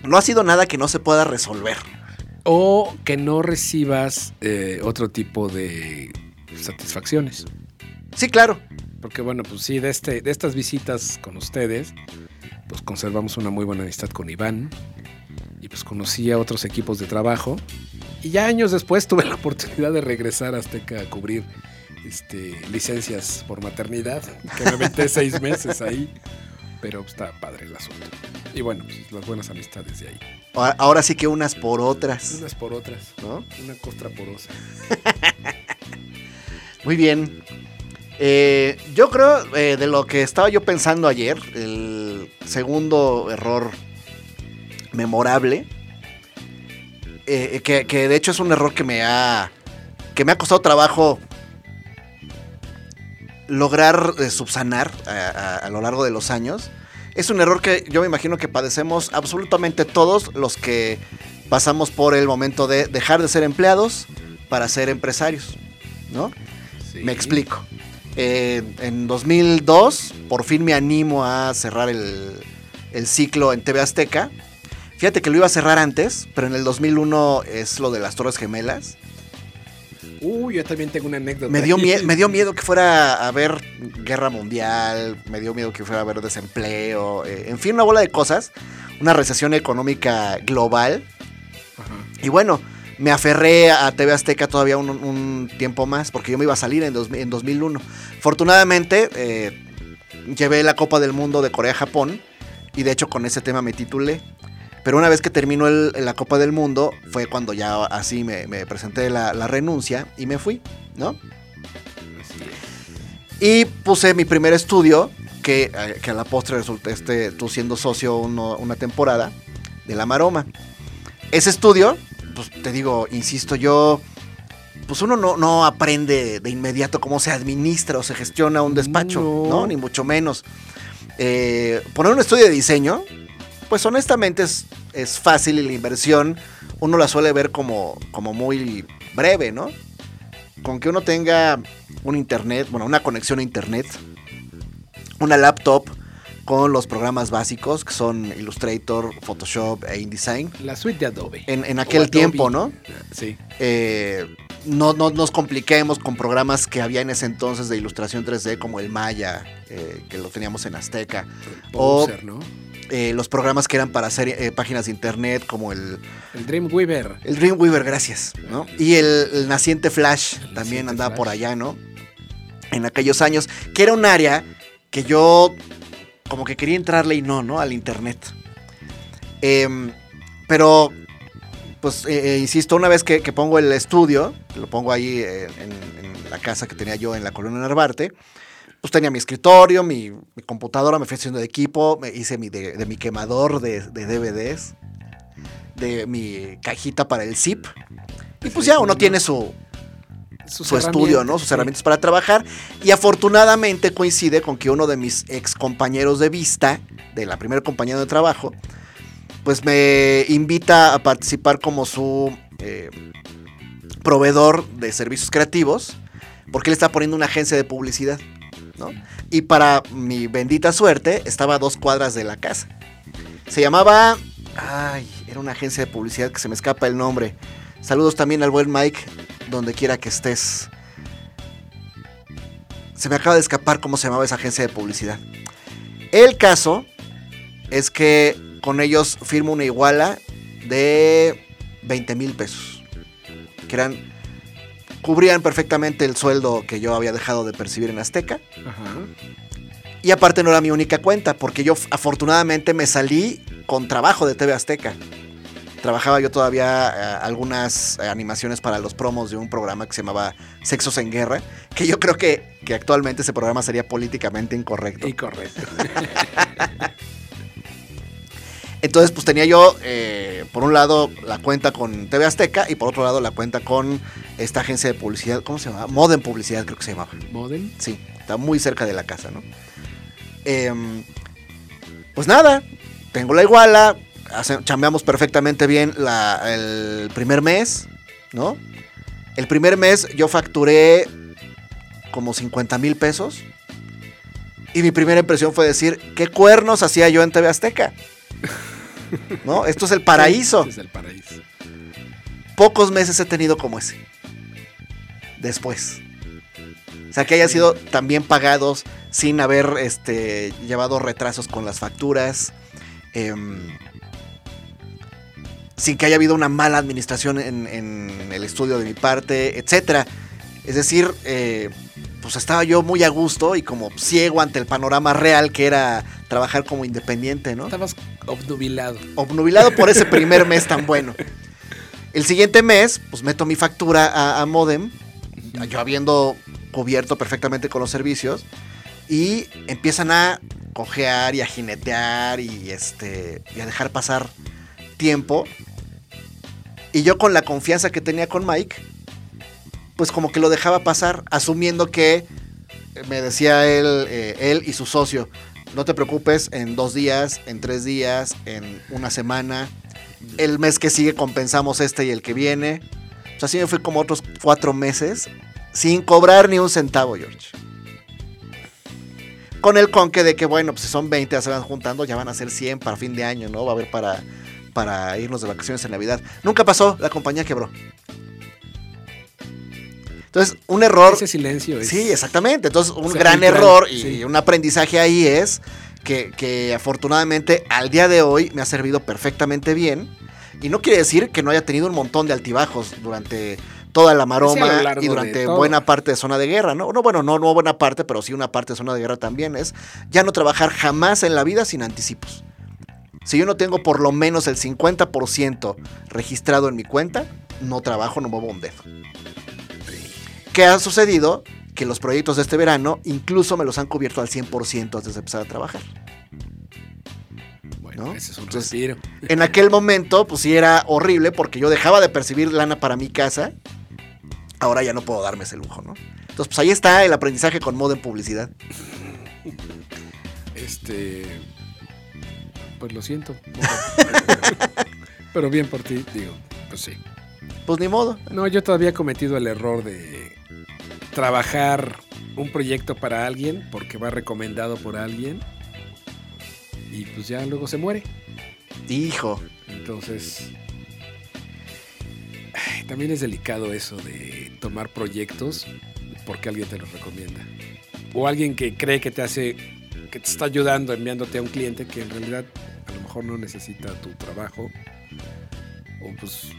no ha sido nada que no se pueda resolver. O que no recibas eh, otro tipo de satisfacciones. Sí, claro. Porque bueno, pues sí, de, este, de estas visitas con ustedes, pues conservamos una muy buena amistad con Iván. Y pues conocí a otros equipos de trabajo. Y ya años después tuve la oportunidad de regresar a Azteca a cubrir este, licencias por maternidad. Que me aventé seis meses ahí. pero está padre el asunto. Y bueno, pues, las buenas amistades de ahí. Ahora, ahora sí que unas por otras, Unas por otras, ¿no? una costra porosa. Muy bien. Eh, yo creo, eh, de lo que estaba yo pensando ayer, el segundo error memorable, eh, que, que de hecho es un error que me ha, que me ha costado trabajo lograr eh, subsanar a, a- a lo largo de los años. Es un error que yo me imagino que padecemos absolutamente todos los que pasamos por el momento de dejar de ser empleados para ser empresarios, ¿no? Sí. Me explico. Eh, en 2002, por fin me animo a cerrar el, el ciclo en TV Azteca. Fíjate que lo iba a cerrar antes, pero en el 2001 es lo de las Torres Gemelas. Uy, yo también tengo una anécdota. Me dio, me dio miedo que fuera a haber guerra mundial, me dio miedo que fuera a haber desempleo, eh, en fin, una bola de cosas, una recesión económica global. Ajá. Y bueno, me aferré a TV Azteca todavía un, tiempo más, porque yo me iba a salir en, dos- en 2001. Afortunadamente, eh, llevé la Copa del Mundo de Corea-Japón, y de hecho con ese tema me titulé. Pero una vez que terminó el- la Copa del Mundo, fue cuando ya así me, presenté la, renuncia y me fui, ¿no? Y puse mi primer estudio, que, eh, a la postre resulté este, tú siendo socio una temporada, de La Maroma. Ese estudio, pues te digo, insisto, yo, pues uno no, no aprende de inmediato cómo se administra o se gestiona un despacho, No. ¿no? Ni mucho menos. Eh, poner un estudio de diseño, pues honestamente es, es fácil y la inversión uno la suele ver como, como muy breve, ¿no? Con que uno tenga un internet, bueno, una conexión a internet, una laptop con los programas básicos que son Illustrator, Photoshop e InDesign. La suite de Adobe. En, aquel Adobe. tiempo, ¿no? Sí. Eh, no, no nos compliquemos con programas que había en ese entonces de ilustración 3D como el Maya, eh, que lo teníamos en Azteca. O-. Eh, los programas que eran para hacer eh, páginas de internet como el, El Dreamweaver. el Dreamweaver, gracias, ¿no? Y el, el naciente Flash El también naciente andaba Flash. por allá, ¿no? En aquellos años, que era un área que yo como que quería entrarle y no, ¿no? Al internet. Em, pero, pues, eh, eh, insisto, una vez que, que pongo el estudio, lo pongo ahí eh, en, en la casa que tenía yo en la colonia Narvarte, pues tenía mi escritorio, mi, mi computadora, me fui haciendo de equipo, me hice mi de, de mi quemador de, de DVDs, de mi cajita para el zip. Y pues ya uno tiene su, Sus su estudio, ¿no? Sus sí. herramientas para trabajar. Y afortunadamente coincide con que uno de mis ex compañeros de vista, de la primera compañía de trabajo, pues me invita a participar como su eh, proveedor de servicios creativos, porque él está poniendo una agencia de publicidad, ¿no? Y para mi bendita suerte, estaba a dos cuadras de la casa. Se llamaba. Ay, era una agencia de publicidad que se me escapa el nombre. Saludos también al buen Mike, donde quiera que estés. Se me acaba de escapar cómo se llamaba esa agencia de publicidad. El caso es que con ellos firmo una iguala de 20 mil pesos. Que eran. Cubrían perfectamente el sueldo que yo había dejado de percibir en Azteca. Ajá. Y aparte no era mi única cuenta, porque yo afortunadamente me salí con trabajo de TV Azteca. Trabajaba yo todavía eh, algunas animaciones para los promos de un programa que se llamaba Sexos en Guerra, que yo creo que, que actualmente ese programa sería políticamente incorrecto. Y correcto. Entonces, pues tenía yo, eh, por un lado, la cuenta con TV Azteca y por otro lado, la cuenta con esta agencia de publicidad, ¿cómo se llamaba? Modern Publicidad, creo que se llamaba. Modem. Sí, está muy cerca de la casa, ¿no? Em, pues nada, tengo la iguala, hace- chambeamos perfectamente bien la- el primer mes, ¿no? El primer mes yo facturé como 50 mil pesos. Y mi primera impresión fue decir, ¿qué cuernos hacía yo en TV Azteca? ¿No? Esto es el paraíso. Es el paraíso. Pocos meses he tenido como ese. Después. O sea, que hayan sido también pagados sin haber este, llevado retrasos con las facturas. em, sin que haya habido una mala administración en, en el estudio de mi parte, etcétera. Es decir, eh, pues estaba yo muy a gusto y como ciego ante el panorama real que era trabajar como independiente, ¿no? Estabas obnubilado. Obnubilado por ese primer mes tan bueno. El siguiente mes, pues meto mi factura a, a Modem, yo habiendo cubierto perfectamente con los servicios, y empiezan a cojear y a jinetear y, este, y a dejar pasar tiempo. Y yo con la confianza que tenía con Mike, pues como que lo dejaba pasar, asumiendo que me decía él, eh, él y su socio, no te preocupes, en dos días, en tres días, en una semana, el mes que sigue compensamos este y el que viene. O sea, así me fui como otros cuatro meses sin cobrar ni un centavo, George. Con el conque de que, bueno, pues son 20, ya se van juntando, ya van a ser 100 para fin de año, ¿no? Va a haber para, para irnos de vacaciones en Navidad. Nunca pasó, la compañía quebró. Entonces, un error. Ese silencio es. Sí, exactamente. Entonces, un gran error y sí. un aprendizaje ahí es que, que afortunadamente al día de hoy me ha servido perfectamente bien. Y no quiere decir que no haya tenido un montón de altibajos durante toda la maroma y durante buena parte de zona de guerra, ¿no? No, bueno, no, no buena parte, pero sí una parte de zona de guerra también es ya no trabajar jamás en la vida sin anticipos. Si yo no tengo por lo menos el 50% registrado en mi cuenta, no trabajo, no muevo un dedo. ¿Qué ha sucedido? Que los proyectos de este verano incluso me los han cubierto al 100% antes de empezar a trabajar. Bueno, ¿no? ese es un Entonces, respiro. En aquel momento, pues sí era horrible porque yo dejaba de percibir lana para mi casa. Ahora ya no puedo darme ese lujo, ¿no? Entonces, pues ahí está el aprendizaje con modo en publicidad. Este. Pues lo siento. Pero bien por ti, digo, pues sí. Pues ni modo. No, yo todavía he cometido el error de trabajar un proyecto para alguien porque va recomendado por alguien y pues ya luego se muere. Hijo. Entonces, también es delicado eso de tomar proyectos porque alguien te los recomienda. O alguien que cree que te hace, que te está ayudando enviándote a un cliente que en realidad a lo mejor no necesita tu trabajo. O pues,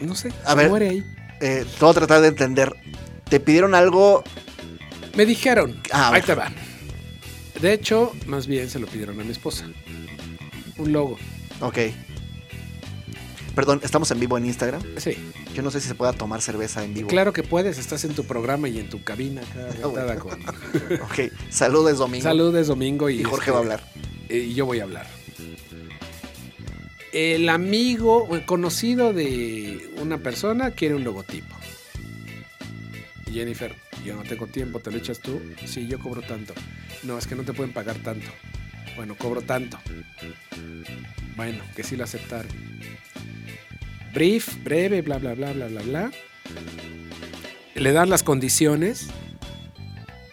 no sé, A se ver. muere ahí. Eh, a tratar de entender. ¿Te pidieron algo? Me dijeron, Ah, ahí te va. De hecho, más bien se lo pidieron a mi esposa. Un logo. Ok. Perdón, estamos en vivo en Instagram. Sí, Yo no sé si se pueda tomar cerveza en vivo. claro que puedes, estás en tu programa y en tu cabina acá, Ah, bueno. con... Ok. Saludos, Domingo. Salud, es domingo y, Y Jorge este, va a hablar. eh, Y yo voy a hablar. El amigo, el conocido de una persona quiere un logotipo. Jennifer, yo no tengo tiempo, ¿te lo echas tú? Sí, yo cobro tanto. No, es que no te pueden pagar tanto. Bueno, cobro tanto. Bueno, que sí lo aceptaron. Brief, breve, bla, bla, bla, bla, bla, bla. Le dan las condiciones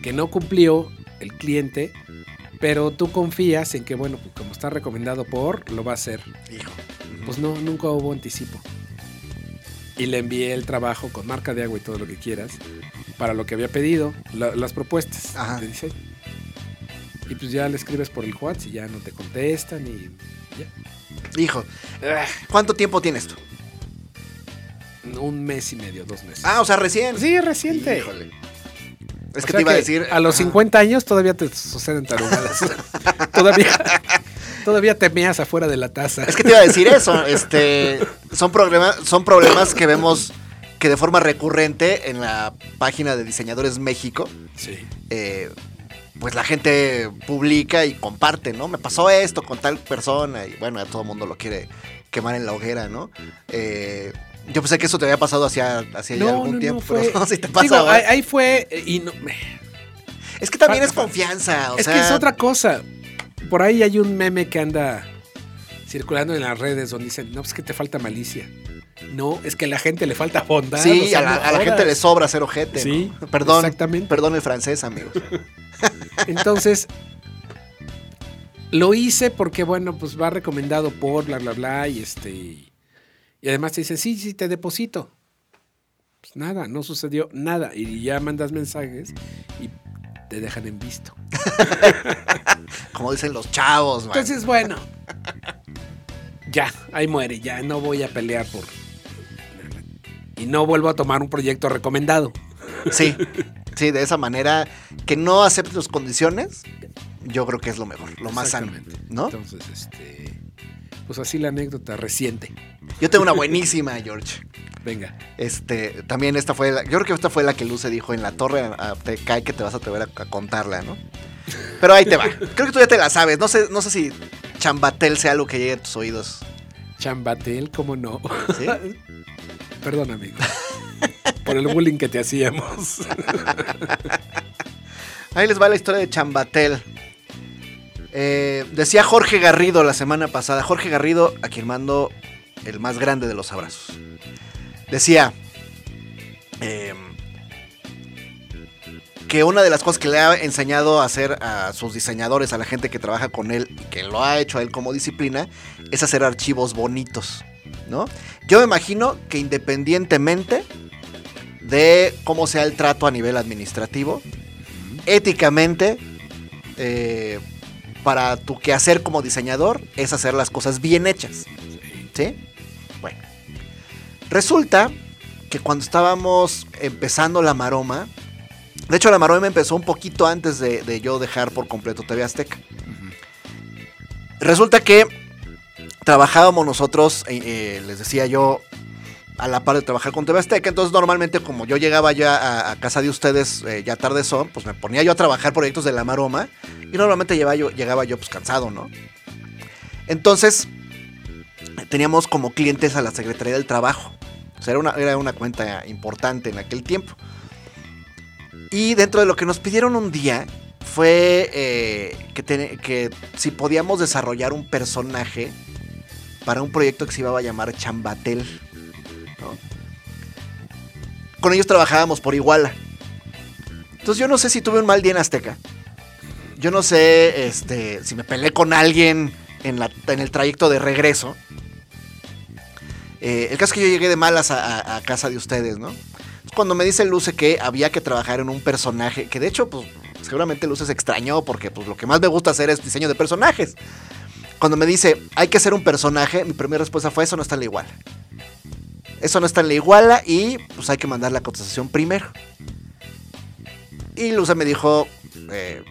que no cumplió el cliente, pero tú confías en que, bueno, pues como está recomendado por, lo va a hacer. Hijo. Pues no, nunca hubo anticipo. Y le envié el trabajo con marca de agua y todo lo que quieras para lo que había pedido, la- las propuestas Ajá. de diseño. Y pues ya le escribes por el WhatsApp y ya no te contestan y ya. Hijo. ¿Cuánto tiempo tienes tú? Un mes y medio, dos meses. Ah, o sea, recién. sí, reciente. Híjole. Es O que te iba a decir. A los ajá. 50 años todavía te suceden tarugadas. todavía, todavía te meas afuera de la taza. Es que te iba a decir eso. Este, son, problemas, son problemas que vemos que de forma recurrente en la página de Diseñadores México, Sí. eh, pues la gente publica y comparte, ¿no? Me pasó esto con tal persona y bueno, ya todo el mundo lo quiere quemar en la hoguera, ¿no? Eh, yo pensé que eso te había pasado hacia, hacia algún tiempo, fue- pero no, si te pasa. Ahí, ahí fue eh, y no, es que también fa- es confianza, o es sea. que es otra cosa. Por ahí hay un meme que anda circulando en las redes donde dicen, no, pues es que te falta malicia. No, es que a la gente le falta bondad. Sí, o sea, a la, no a la gente le sobra ser ojete. Sí, ¿no? Perdón, exactamente. perdón el francés, amigos. Entonces, lo hice porque, bueno, pues va recomendado por bla, bla, bla, y este. Y además te dicen, sí, sí, te deposito. Pues nada, no sucedió nada. Y ya mandas mensajes y te dejan en visto. Como dicen los chavos, man. Entonces, bueno. Ya, ahí muere, ya no voy a pelear por. Y no vuelvo a tomar un proyecto recomendado. Sí. Sí, de esa manera que no aceptes las condiciones, yo creo que es lo mejor, lo más sano. ¿no? Entonces, este. Pues así la anécdota reciente. Yo tengo una buenísima, George. Venga. Este, también esta fue, la- yo creo que esta fue la que Luce dijo en la torre, a- te cae que te vas a atrever a, a contarla, ¿no? Pero ahí te va. Creo que tú ya te la sabes. No sé, no sé si chambatel sea algo que llegue a tus oídos. Chambatel, ¿cómo no? ¿Sí? Perdón, amigo. Por el bullying que te hacíamos. Ahí les va la historia de Chambatel. Eh, decía Jorge Garrido la semana pasada. Jorge Garrido, a quien mando el más grande de los abrazos. Decía eh, que una de las cosas que le ha enseñado a hacer a sus diseñadores, a la gente que trabaja con él y que lo ha hecho a él como disciplina, es hacer archivos bonitos. ¿no? Yo me imagino que independientemente de cómo sea el trato a nivel administrativo, éticamente, eh, para tu quehacer como diseñador, es hacer las cosas bien hechas. ¿Sí? Resulta que cuando estábamos empezando la maroma, de hecho la maroma empezó un poquito antes de, de yo dejar por completo TV Azteca. Resulta que trabajábamos nosotros, eh, eh, les decía yo, a la par de trabajar con TV Azteca. Entonces, normalmente, como yo llegaba ya a, a casa de ustedes eh, ya tarde son, pues me ponía yo a trabajar proyectos de la maroma. Y normalmente llegaba yo, llegaba yo pues cansado, ¿no? Entonces, teníamos como clientes a la Secretaría del Trabajo. O sea, era una, era una cuenta importante en aquel tiempo. Y dentro de lo que nos pidieron un día fue eh, que, que si podíamos desarrollar un personaje para un proyecto que se iba a llamar Chambatel. Con ellos trabajábamos por Iguala. Entonces yo no sé si tuve un mal día en Azteca. Yo no sé este, si me peleé con alguien en, la- en el trayecto de regreso. Eh, el caso es que yo llegué de malas a, casa de ustedes, ¿no? Cuando me dice Luce que había que trabajar en un personaje, que de hecho, pues seguramente Luce se extrañó porque pues, lo que más me gusta hacer es diseño de personajes. Cuando me dice, hay que hacer un personaje, mi primera respuesta fue, eso no está en la iguala. Eso no está en la iguala y pues hay que mandar la cotización primero. Y Luce me dijo, eh,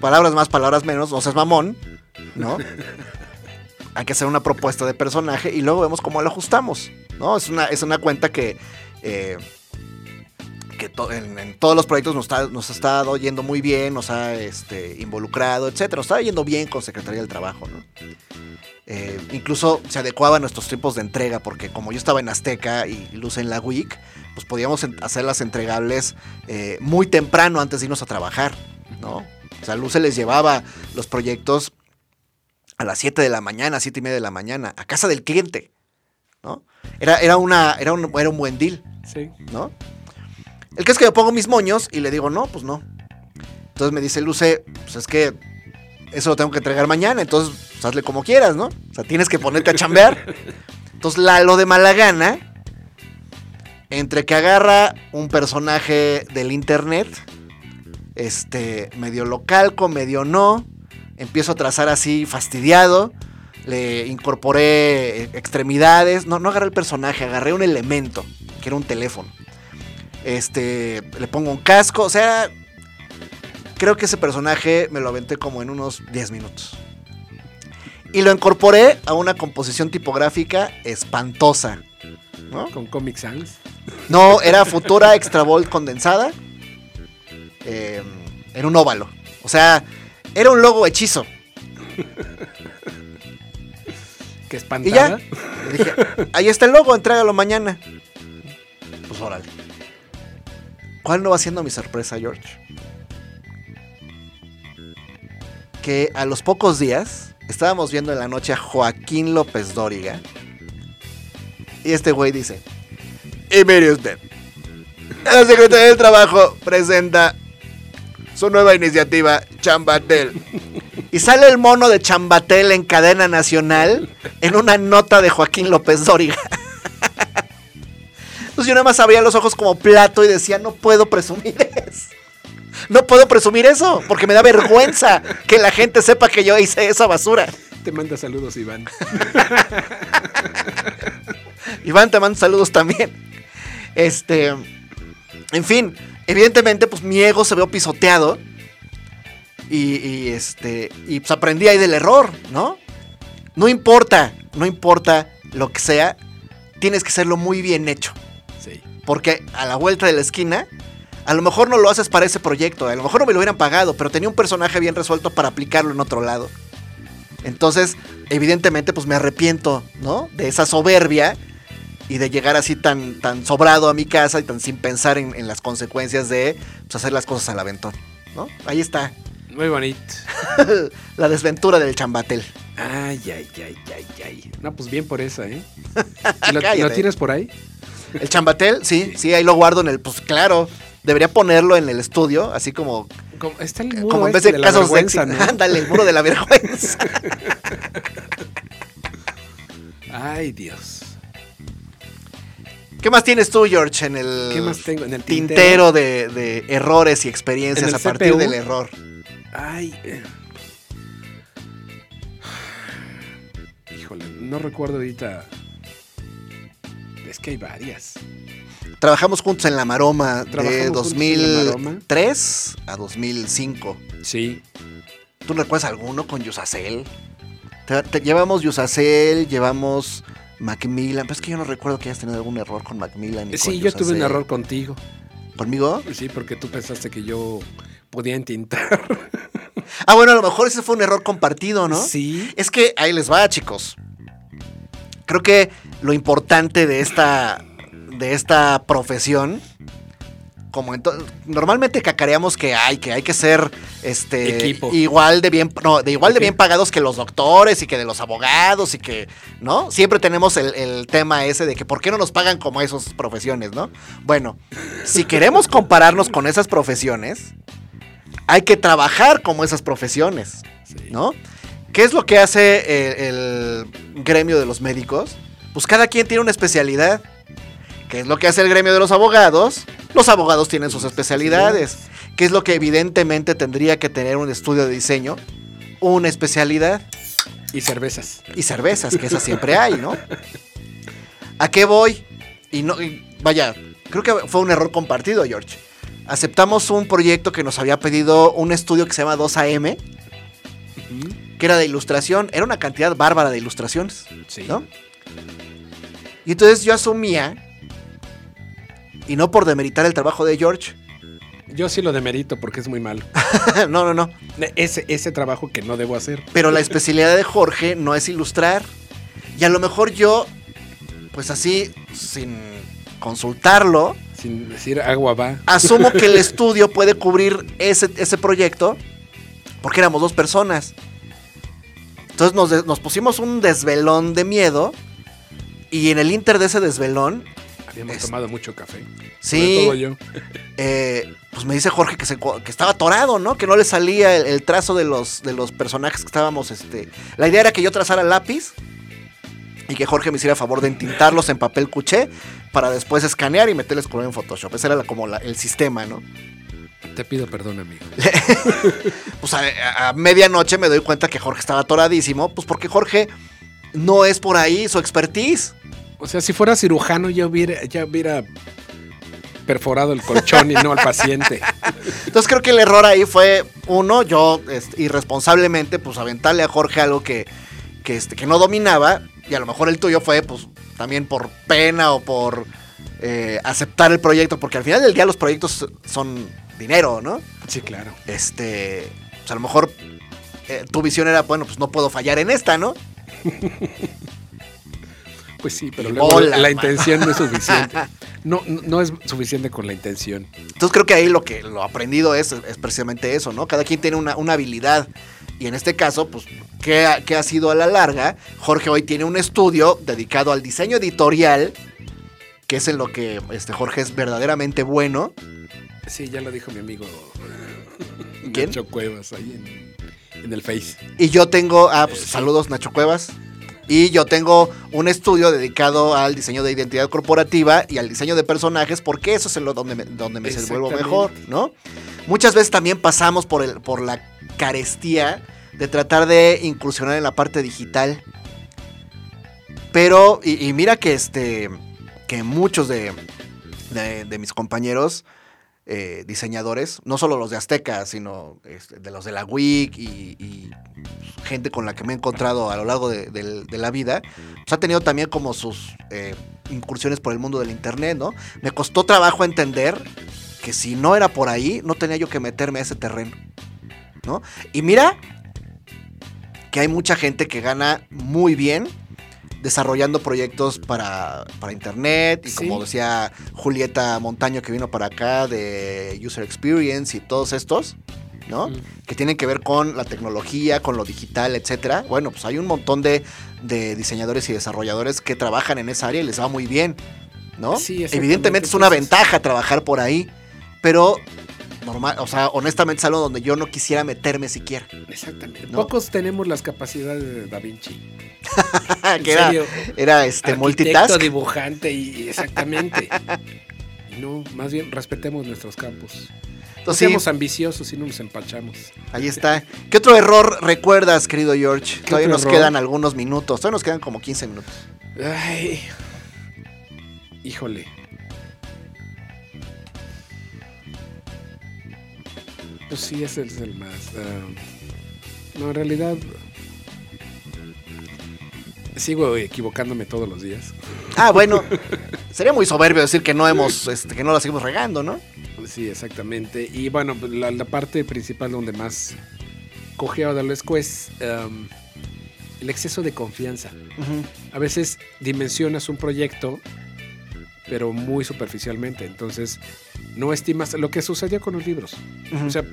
palabras más, palabras menos, no seas mamón, ¿no? Hay que hacer una propuesta de personaje y luego vemos cómo lo ajustamos, ¿no? Es una, es una cuenta que... eh, que en, todos los proyectos nos, está, nos ha estado yendo muy bien, nos ha este, involucrado, etcétera. Nos está yendo bien con Secretaría del Trabajo, ¿no? Eh, incluso se adecuaba a nuestros tiempos de entrega, porque como yo estaba en Azteca y Luz en la WIC, pues podíamos en- hacerlas entregables eh, muy temprano antes de irnos a trabajar, ¿no? O sea, Luz se les llevaba los proyectos a las 7 de la mañana, 7 y media de la mañana, a casa del cliente, ¿no? Era, era, una, era, un, era un buen deal. Sí. ¿no? El que es que yo pongo mis moños y le digo, no, pues no. Entonces me dice Luce, pues es que eso lo tengo que entregar mañana, entonces pues, hazle como quieras, ¿no? O sea, tienes que ponerte a chambear. Entonces Lalo de mala gana, entre que agarra un personaje del internet, este, medio local, con medio no, empiezo a trazar así fastidiado, le incorporé eh, extremidades, no, no agarré el personaje, agarré un elemento, que era un teléfono. Este, le pongo un casco, o sea, creo que ese personaje me lo aventé como en unos 10 minutos. Y lo incorporé a una composición tipográfica espantosa. ¿no? Con Comic Sans. No, era Futura Extra Bold condensada. eh, en un óvalo. O sea, era un logo hechizo. Que Y ya. espantada. Le dije, ahí está el logo, entrégalo mañana. Pues órale. ¿Cuál no va siendo mi sorpresa, George? Que a los pocos días estábamos viendo en la noche a Joaquín López Dóriga. Y este güey dice: Y mire usted, la Secretaría del Trabajo presenta su nueva iniciativa, Chambatel. Y sale el mono de Chambatel en cadena nacional en una nota de Joaquín López Dóriga. Entonces yo nada más abría los ojos como plato y decía, no puedo presumir eso. No puedo presumir eso, porque me da vergüenza que la gente sepa que yo hice esa basura. Te manda saludos, Iván. Iván, te mando saludos también. Este, en fin, evidentemente, pues mi ego se veo pisoteado. Y, y, este. Y pues aprendí ahí del error, ¿no? No importa, no importa lo que sea, tienes que hacerlo muy bien hecho. Sí. Porque a la vuelta de la esquina, a lo mejor no lo haces para ese proyecto, a lo mejor no me lo hubieran pagado, pero tenía un personaje bien resuelto para aplicarlo en otro lado. Entonces, evidentemente, pues me arrepiento, ¿no? De esa soberbia y de llegar así tan, tan sobrado a mi casa y tan sin pensar en, en las consecuencias de pues, hacer las cosas al aventón, ¿no? Ahí está, Muy bonito. la desventura del chambatel. Ay, ay, ay, ay, ay. No, pues bien por esa, ¿eh? ¿Y ¿Lo, lo tienes por ahí? El chambatel, sí, sí, ahí lo guardo en el, pues claro, debería ponerlo en el estudio, así como, Como, está el muro como en vez este de, de la casos. ¿no? Ándale, el muro de la vergüenza. Ay, Dios. ¿Qué más tienes tú, George, en el, ¿Qué más tengo? En el tintero de, de errores y experiencias ¿En el a partir CPU? del error? Ay. eh. Híjole, no recuerdo ahorita. Es que hay varias. Trabajamos juntos en La Maroma de Trabajamos juntos en La Maroma. 2003 a 2005. Sí. ¿Tú recuerdas alguno con Yusacel? Te, te- llevamos Yusacel, llevamos Macmillan. Pero es que yo no recuerdo que hayas tenido algún error con Macmillan. y Sí, con yo tuve un error contigo. ¿Conmigo? Sí, porque tú pensaste que yo podía entintar. Ah, bueno, a lo mejor ese fue un error compartido, ¿no? Sí. Es que ahí les va, chicos. Creo que lo importante de esta, de esta profesión, como normalmente cacareamos que hay, que hay que ser este Equipo. igual de bien, no, de igual de bien pagados que los doctores y que de los abogados y que, ¿no? Siempre tenemos el, el tema ese de que por qué no nos pagan como esas profesiones, ¿no? Bueno, si queremos compararnos con esas profesiones, hay que trabajar como esas profesiones. ¿no? ¿Qué es lo que hace el, el gremio de los médicos? Pues cada quien tiene una especialidad. ¿Qué es lo que hace el gremio de los abogados? Los abogados tienen sus especialidades. ¿Qué es lo que evidentemente tendría que tener un estudio de diseño? Una especialidad. Y cervezas. Y cervezas, que esas siempre hay, ¿no? ¿A qué voy? Y no, y vaya, creo que fue un error compartido, George. Aceptamos un proyecto que nos había pedido un estudio que se llama 2AM, Ujú. que era de ilustración, era una cantidad bárbara de ilustraciones, Sí. ¿no? Y entonces yo asumía, y no por demeritar el trabajo de George, Yo sí lo demerito porque es muy malo. no, no, no, Ese, ese trabajo que no debo hacer. pero la especialidad de Jorge no es ilustrar, y a lo mejor yo, pues así, sin consultarlo, Sin decir agua va. asumo que el estudio puede cubrir ese, ese proyecto, porque éramos dos personas. Entonces nos, nos pusimos un desvelón de miedo, y en el inter de ese desvelón, Es- tomado mucho café. Sí. Sobre todo yo. eh, pues me dice Jorge que, se co- que estaba atorado, ¿no? Que no le salía el, el trazo de los, de los personajes que estábamos, este... La idea era que yo trazara lápiz y que Jorge me hiciera favor de entintarlos en papel cuché para después escanear y meterles color en Photoshop. Ese era la- como la- el sistema, ¿no? Te pido perdón, amigo. Pues a, a- a medianoche me doy cuenta que Jorge estaba atoradísimo, pues porque Jorge no es por ahí su expertise. O sea, si fuera cirujano ya hubiera, ya hubiera perforado el colchón y no al paciente. Entonces creo que el error ahí fue, uno, yo este, irresponsablemente, pues aventarle a Jorge algo que, que, este, que no dominaba, y a lo mejor el tuyo fue, pues, también por pena o por eh, aceptar el proyecto, porque al final del día los proyectos son dinero, ¿no? Sí, claro. Este, pues a lo mejor eh, tu visión era, bueno, pues no puedo fallar en esta, ¿no? Pues sí, pero luego bola, la intención no es suficiente. No, no, es suficiente con la intención. Entonces creo que ahí lo que lo aprendido es, es precisamente eso, ¿no? Cada quien tiene una, una habilidad. Y en este caso, pues, ¿qué ha, qué ha sido a la larga? Jorge hoy tiene un estudio dedicado al diseño editorial, que es en lo que este, Jorge es verdaderamente bueno. Sí, ya lo dijo mi amigo ¿Quién? Nacho Cuevas ahí en, en el Face. Y yo tengo, ah, pues Eh, sí. saludos Nacho Cuevas. Y yo tengo un estudio dedicado al diseño de identidad corporativa y al diseño de personajes, porque eso es en lo donde me, donde me desenvuelvo mejor. ¿no? Muchas veces también pasamos por, el, por la carestía de tratar de incursionar en la parte digital. Pero, y, y mira que este, que muchos de, de- de mis compañeros eh, diseñadores, no solo los de Azteca, sino este, de los de la WIC y, gente con la que me he encontrado a lo largo de la vida, pues ha tenido también como sus eh, incursiones por el mundo del Internet, ¿no? Me costó trabajo entender que si no era por ahí, no tenía yo que meterme a ese terreno, ¿no? Y mira que hay mucha gente que gana muy bien desarrollando proyectos para, para internet y como Sí. decía Julieta Montaño que vino para acá de User Experience y todos estos, ¿no? Mm. Que tienen que ver con la tecnología, con lo digital, etcétera. Bueno, pues hay un montón de, de diseñadores y desarrolladores que trabajan en esa área y les va muy bien, ¿no? Sí. Evidentemente es una ventaja trabajar por ahí, pero normal, o sea, honestamente es algo donde yo no quisiera meterme siquiera. Exactamente. ¿No? Pocos tenemos las capacidades de Da Vinci. Que era, serio, era este multitask. dibujante y exactamente. Y no, más bien respetemos nuestros campos. No sí, seamos ambiciosos y no nos empachamos. ahí está. ¿Qué otro error recuerdas, querido George? Todavía nos error? quedan algunos minutos. Todavía nos quedan como 15 minutos. Ay. Híjole. Pues sí, ese es el más. ah, no, en realidad. Sigo equivocándome todos los días. Ah, bueno. sería muy soberbio decir que no hemos, este, que no la seguimos regando, ¿no? Sí, exactamente. Y bueno, pues, la, la parte principal donde más cogeo de es es um, el exceso de confianza. A veces dimensionas un proyecto, pero muy superficialmente. Entonces, no estimas lo que sucedió con los libros. O sea,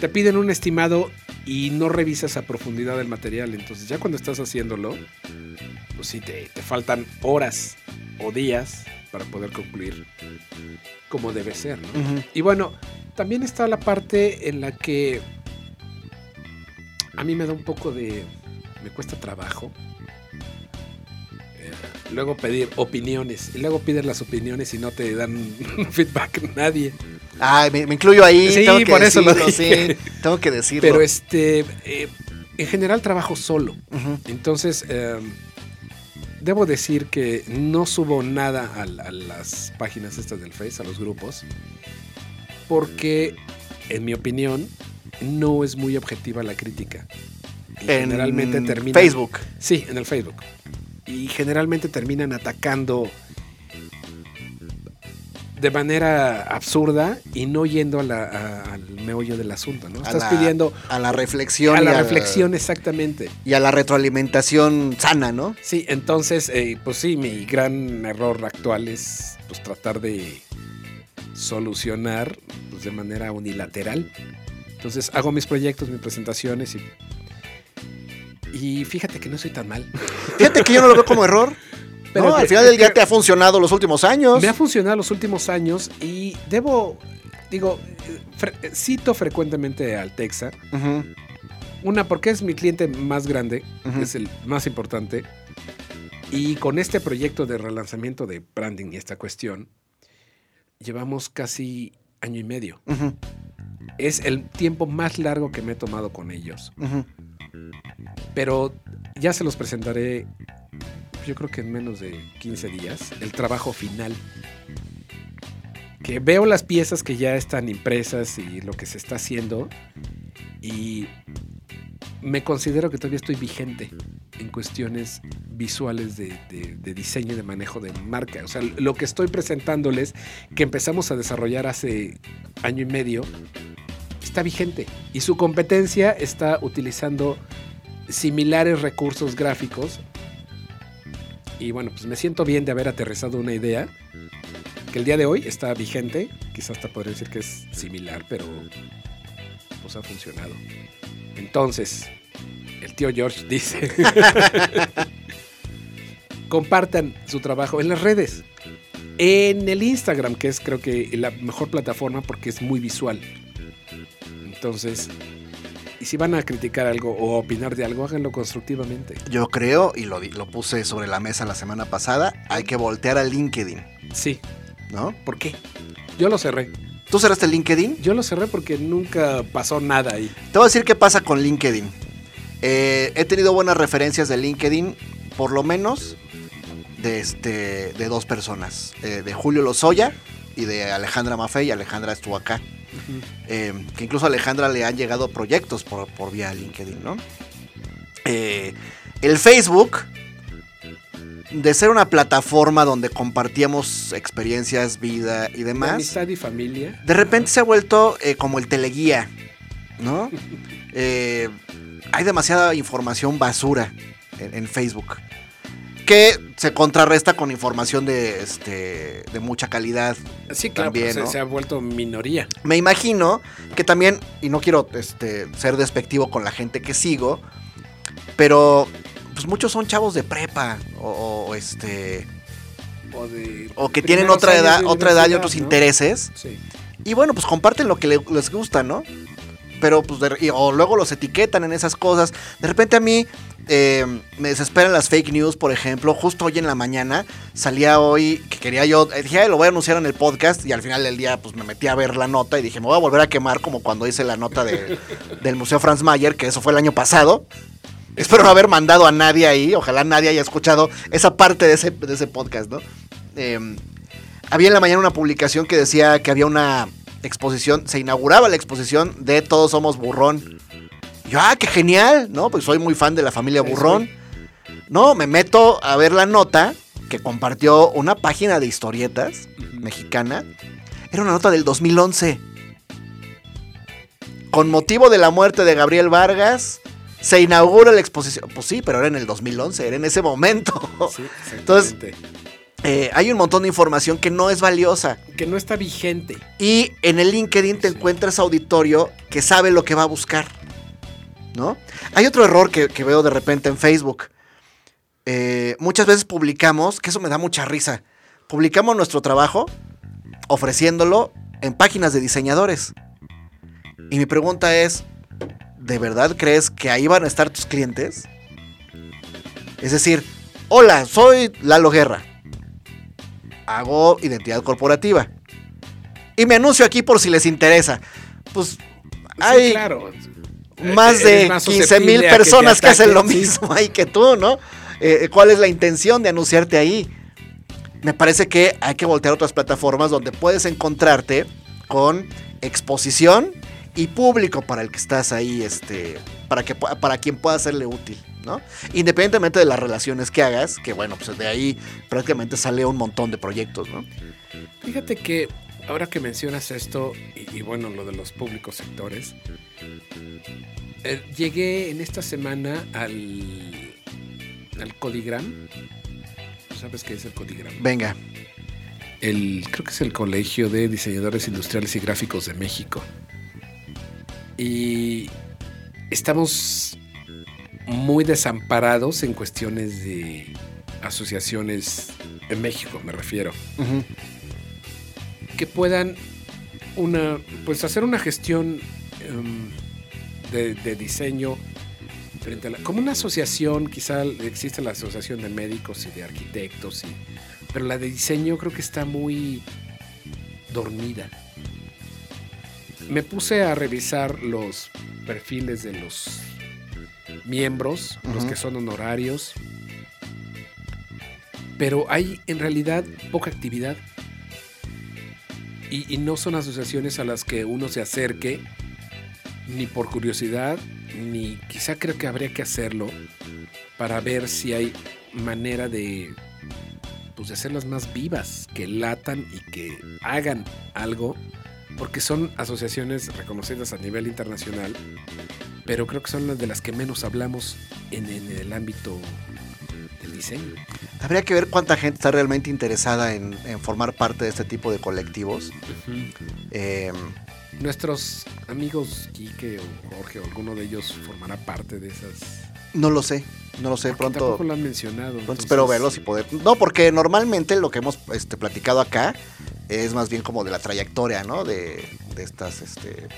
te piden un estimado y no revisas a profundidad el material. Entonces, ya cuando estás haciéndolo, pues sí, te, te faltan horas o días para poder concluir como debe ser. Y bueno, también está la parte en la que a mí me da un poco de... me cuesta trabajo. Luego pedir opiniones. Y luego pides las opiniones y no te dan feedback nadie. Ay, me, me incluyo ahí. Sí, tengo que por eso lo dije. sí, tengo que decirlo. Pero este... eh, en general trabajo solo. Entonces, eh, debo decir que no subo nada a, a las páginas estas del Face, a los grupos, porque, en mi opinión, no es muy objetiva la crítica. Y En generalmente terminan. Facebook. Sí, en el Facebook. Y generalmente terminan atacando de manera absurda y no yendo a la- a- al meollo del asunto, ¿no? A Estás la- pidiendo A la reflexión. a la reflexión exactamente. Y a la retroalimentación sana, ¿no? Sí, entonces, eh, pues sí, mi gran error actual es pues tratar de solucionar pues, de manera unilateral. Entonces hago mis proyectos, mis presentaciones y, y fíjate que no soy tan mal. Fíjate que yo no lo veo como error. Pero no, al final del día te ha funcionado los últimos años. Me ha funcionado los últimos años y debo, digo, fre- cito frecuentemente al Texa. Ujú, Una, porque es mi cliente más grande, es el más importante. Y con este proyecto de relanzamiento de branding y esta cuestión, llevamos casi año y medio. Es el tiempo más largo que me he tomado con ellos. Pero ya se los presentaré, yo creo que en menos de 15 días, el trabajo final. Que veo las piezas que ya están impresas y lo que se está haciendo. Y me considero que todavía estoy vigente en cuestiones visuales de, de- de diseño y de manejo de marca. O sea, lo que estoy presentándoles, que empezamos a desarrollar hace año y medio, está vigente. Y su competencia está utilizando similares recursos gráficos. Y bueno, pues me siento bien de haber aterrizado una idea que el día de hoy está vigente. Quizás hasta podría decir que es similar, pero pues ha funcionado. Entonces, el tío George dice, compartan su trabajo en las redes. En el Instagram, que es creo que la mejor plataforma porque es muy visual. Entonces, y si van a criticar algo o opinar de algo, háganlo constructivamente. Yo creo, y lo, puse sobre la mesa la semana pasada, hay que voltear a LinkedIn, Sí, ¿no? ¿por qué? Yo lo cerré. ¿Tú cerraste LinkedIn? Yo lo cerré porque nunca pasó nada ahí. Te voy a decir qué pasa con LinkedIn. Eh, he tenido buenas referencias de LinkedIn, por lo menos de, este, de dos personas, eh, de Julio Lozoya y de Alejandra Maffei. Alejandra estuvo acá. Eh, que incluso a Alejandra le han llegado proyectos por, por vía LinkedIn, ¿no? Eh, el Facebook, de ser una plataforma donde compartíamos experiencias, vida y De demás, amistad y familia. de repente se ha vuelto eh, como el teleguía, ¿no? Eh, hay demasiada información basura en, en Facebook que se contrarresta con información de, este, de mucha calidad. Sí, claro, También, se, ha vuelto minoría. Me imagino que también, y no quiero este, ser despectivo con la gente que sigo, pero pues muchos son chavos de prepa o, o, este O, de o que tienen otra edad, otra edad y otros ¿no? intereses. Sí. Y bueno, pues comparten lo que le- les gusta, ¿no? Pero pues, de- y- o luego los etiquetan en esas cosas. De repente a mí eh, me desesperan las fake news, por ejemplo. Justo hoy en la mañana salía hoy que quería yo, eh, dije, "Ay, lo voy a anunciar en el podcast. Y al final del día, pues me metí a ver la nota y dije, me voy a volver a quemar como cuando hice la nota de- del Museo Franz Mayer, que eso fue el año pasado. Espero no haber mandado a nadie ahí. Ojalá nadie haya escuchado esa parte de ese, de ese podcast, ¿no? Eh, había en la mañana una publicación que decía que había una exposición, se inauguraba la exposición de Todos Somos Burrón. Y yo, ah, qué genial, ¿no? Pues soy muy fan de la familia Burrón. No, me meto a ver la nota que compartió una página de historietas mexicana. Era una nota del 2011. Con motivo de la muerte de Gabriel Vargas, se inaugura la exposición. Pues sí, pero era en el 2011, era en ese momento. Sí, Entonces-. Eh, hay un montón de información que no es valiosa. que no está vigente. Y en el LinkedIn te encuentras auditorio que sabe lo que va a buscar. ¿No? Hay otro error que, que veo de repente en Facebook. Eh, muchas veces publicamos, que eso me da mucha risa. Publicamos nuestro trabajo ofreciéndolo en páginas de diseñadores. Y mi pregunta es, ¿de verdad crees que ahí van a estar tus clientes? Es decir, hola, soy Lalo Guerra. Hago identidad corporativa. Y me anuncio aquí por si les interesa. Pues Sí, hay claro. más Eh, de más 15 susceptible mil que personas que, hacen lo mismo ahí que tú, ¿no? Eh, ¿Cuál es la intención de anunciarte ahí? Me parece que hay que voltear a otras plataformas donde puedes encontrarte con exposición y público para el que estás ahí, este, para, que, para quien pueda serle útil, ¿no? Independientemente de las relaciones que hagas, que bueno, pues de ahí prácticamente sale un montón de proyectos, ¿no? Fíjate que ahora que mencionas esto, y, y bueno, lo de los públicos sectores, eh, llegué en esta semana al, al Codigram. ¿Sabes qué es el Codigram? Venga, El, creo que es el Colegio de Diseñadores Industriales y Gráficos de México. Y estamos muy desamparados en cuestiones de asociaciones en México, me refiero. Que puedan una pues hacer una gestión em, de, de diseño frente a la, como una asociación quizá existe la asociación de médicos y de arquitectos y, pero la de diseño creo que está muy dormida me puse a revisar los perfiles de los miembros los que son honorarios. Pero hay en realidad poca actividad. Y, y no son asociaciones a las que uno se acerque ni por curiosidad, ni quizá creo que habría que hacerlo para ver si hay manera de, pues, de hacerlas más vivas, que latan y que hagan algo, porque son asociaciones reconocidas a nivel internacional, pero creo que son las de las que menos hablamos en, en el ámbito del diseño. Habría que ver cuánta gente está realmente interesada en, en formar parte de este tipo de colectivos. Eh, Nuestros amigos Quique o Jorge o alguno de ellos formará parte de esas. No lo sé, no lo sé. Porque Pronto, Tampoco lo han mencionado. pronto entonces- espero verlos y poder. No, porque normalmente lo que hemos este, platicado acá es más bien como de la trayectoria, ¿no? De, de estas este,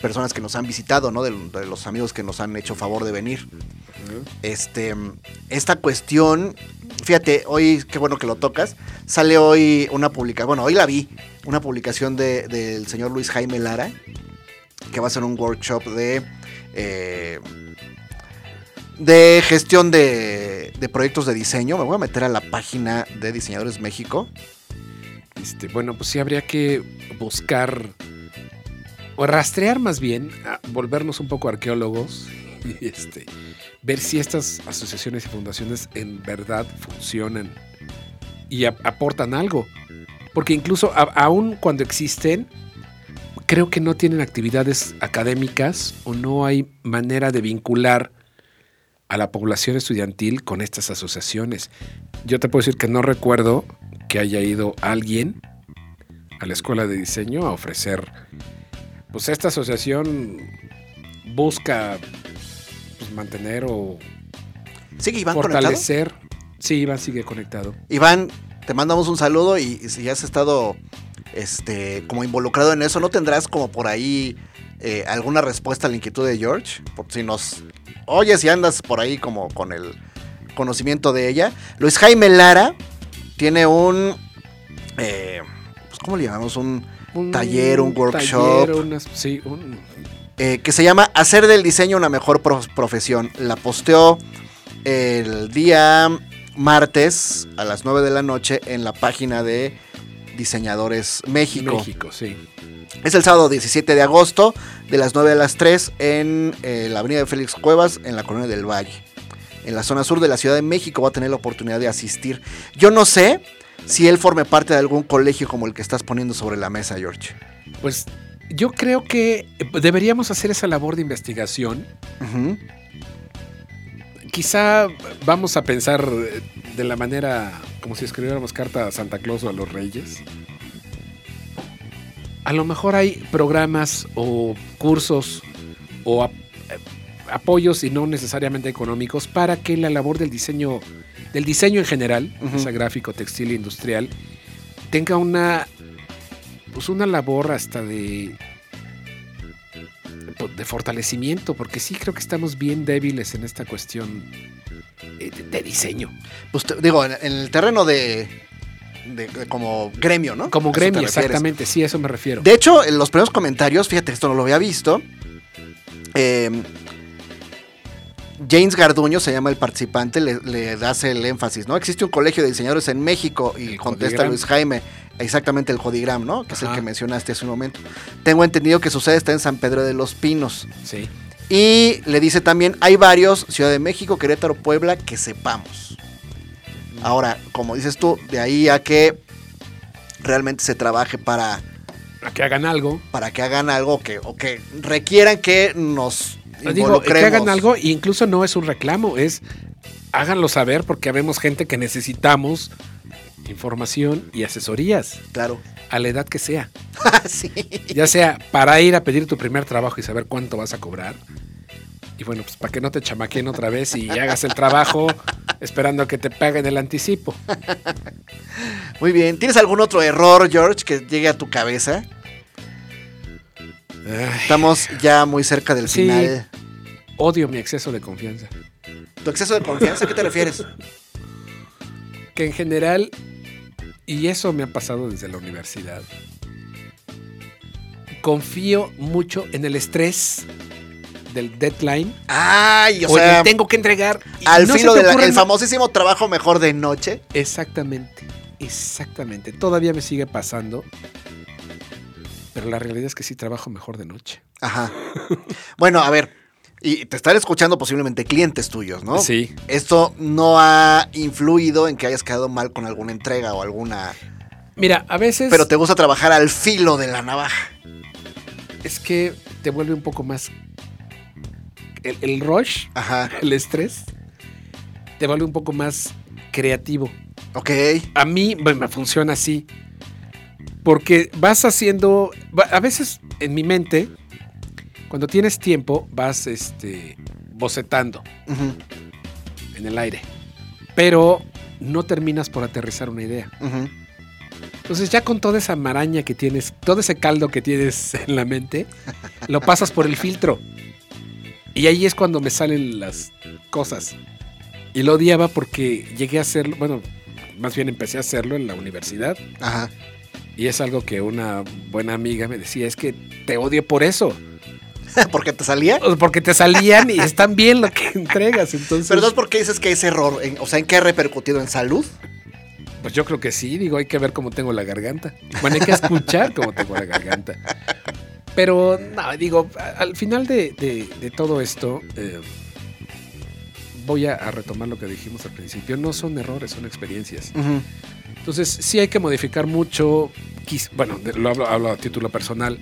personas que nos han visitado, ¿no? De, de los amigos que nos han hecho favor de venir. Este, esta cuestión, fíjate, hoy, qué bueno que lo tocas, sale hoy una publicación, bueno, hoy la vi, una publicación de- del señor Luis Jaime Lara, que va a ser un workshop de, eh, de gestión de, de proyectos de diseño. Me voy a meter a la página de Diseñadores México. Este, bueno, pues sí habría que buscar o rastrear más bien, volvernos un poco arqueólogos y este, ver si estas asociaciones y fundaciones en verdad funcionan y ap- aportan algo. Porque incluso a- aun cuando existen, creo que no tienen actividades académicas o no hay manera de vincular a la población estudiantil con estas asociaciones. Yo te puedo decir que no recuerdo que haya ido alguien a la escuela de diseño a ofrecer, pues esta asociación busca pues, mantener o Sigue Iván conectado. fortalecer. Sí, Iván sigue conectado. Iván, te mandamos un saludo y, y si has estado este, como involucrado en eso, ¿no tendrás como por ahí eh, alguna respuesta a la inquietud de George? Por si nos oyes y andas por ahí como con el conocimiento de ella. Luis Jaime Lara tiene un... eh, pues, ¿Cómo le llamamos? Un Taller, un workshop. taller, unas- sí, un, eh, que se llama Hacer del diseño una mejor pro- profesión. La posteó el día martes a las 9 de la noche en la página de Diseñadores México. México, sí. Es el sábado 17 de agosto de las 9 a las 3 en eh, la avenida de Félix Cuevas en la Colonia del Valle. En la zona sur de la Ciudad de México va a tener la oportunidad de asistir. Yo no sé si él forme parte de algún colegio como el que estás poniendo sobre la mesa, George. Pues yo creo que deberíamos hacer esa labor de investigación. Ujú. Quizá vamos a pensar eh, de la manera como si escribiéramos carta a Santa Claus o a los Reyes. A lo mejor hay programas o cursos o ap- eh, apoyos y no necesariamente económicos para que la labor del diseño, del diseño en general, sea gráfico, textil industrial, tenga una, pues una labor hasta de de fortalecimiento, porque sí creo que estamos bien débiles en esta cuestión eh, de, de diseño. Pues digo, en, en el terreno de, de- de como gremio, ¿no? Como gremio, exactamente, sí, a eso me refiero. De hecho, en los primeros comentarios, fíjate, esto no lo había visto. eh, James Garduño se llama el participante, le, le das el énfasis, ¿no? Existe un colegio de diseñadores en México y El contesta. Luis Jaime, exactamente el Codigram, ¿no? Que es el que mencionaste hace un momento. Tengo entendido que su sede está en San Pedro de los Pinos. Sí. Y le dice también, hay varios, Ciudad de México, Querétaro, Puebla, que sepamos. Ahora, como dices tú, de ahí a que realmente se trabaje para, A que hagan algo. para que hagan algo que, o que requieran que nos Digo, que hagan algo, e incluso no es un reclamo, es háganlo saber porque habemos gente que necesitamos información y asesorías Claro. a la edad que sea. sí. Ya sea para ir a pedir tu primer trabajo y saber cuánto vas a cobrar. Y bueno, pues para que no te chamaquen otra vez y hagas el trabajo esperando a que te paguen el anticipo. Muy bien. ¿Tienes algún otro error, George, que llegue a tu cabeza? Estamos ya muy cerca del Sí. final. odio mi exceso de confianza. ¿Tu exceso de confianza? ¿A qué te refieres? Que en general, y eso me ha pasado desde la universidad, confío mucho en el estrés del deadline. Ay, o sea, tengo que entregar. al no filo del famosísimo trabajo mejor de noche. Exactamente, exactamente. Todavía me sigue pasando. Pero la realidad es que sí trabajo mejor de noche. Ajá. bueno, a ver. Y te están escuchando posiblemente clientes tuyos, ¿no? Sí. Esto no ha influido en que hayas quedado mal con alguna entrega o alguna. Mira, a veces Pero te gusta trabajar al filo de la navaja. es que te vuelve un poco más... El, el rush, Ajá. el estrés, te vuelve un poco más creativo. Ok. a mí me funciona así. Porque vas haciendo. A veces en mi mente, cuando tienes tiempo, vas este, bocetando en el aire. Pero no terminas por aterrizar una idea. Entonces, ya con toda esa maraña que tienes, todo ese caldo que tienes en la mente, lo pasas por el filtro. Y ahí es cuando me salen las cosas. Y lo odiaba porque llegué a hacerlo, bueno, más bien empecé a hacerlo en la universidad. Ajá. Y es algo que una buena amiga me decía, es que te odio por eso. ¿Por qué te salía? Porque te salían y están bien lo que entregas. Entonces, Pero entonces, ¿por qué dices que es error? En- o sea, ¿en qué ha repercutido? ¿En salud? Pues yo creo que sí, digo, hay que ver cómo tengo la garganta. Bueno, hay que escuchar cómo tengo la garganta. Pero, no, digo, al final de, de- de todo esto, eh, voy a, retomar lo que dijimos al principio. No son errores, son experiencias. Entonces, sí hay que modificar mucho, bueno, lo hablo, hablo a título personal,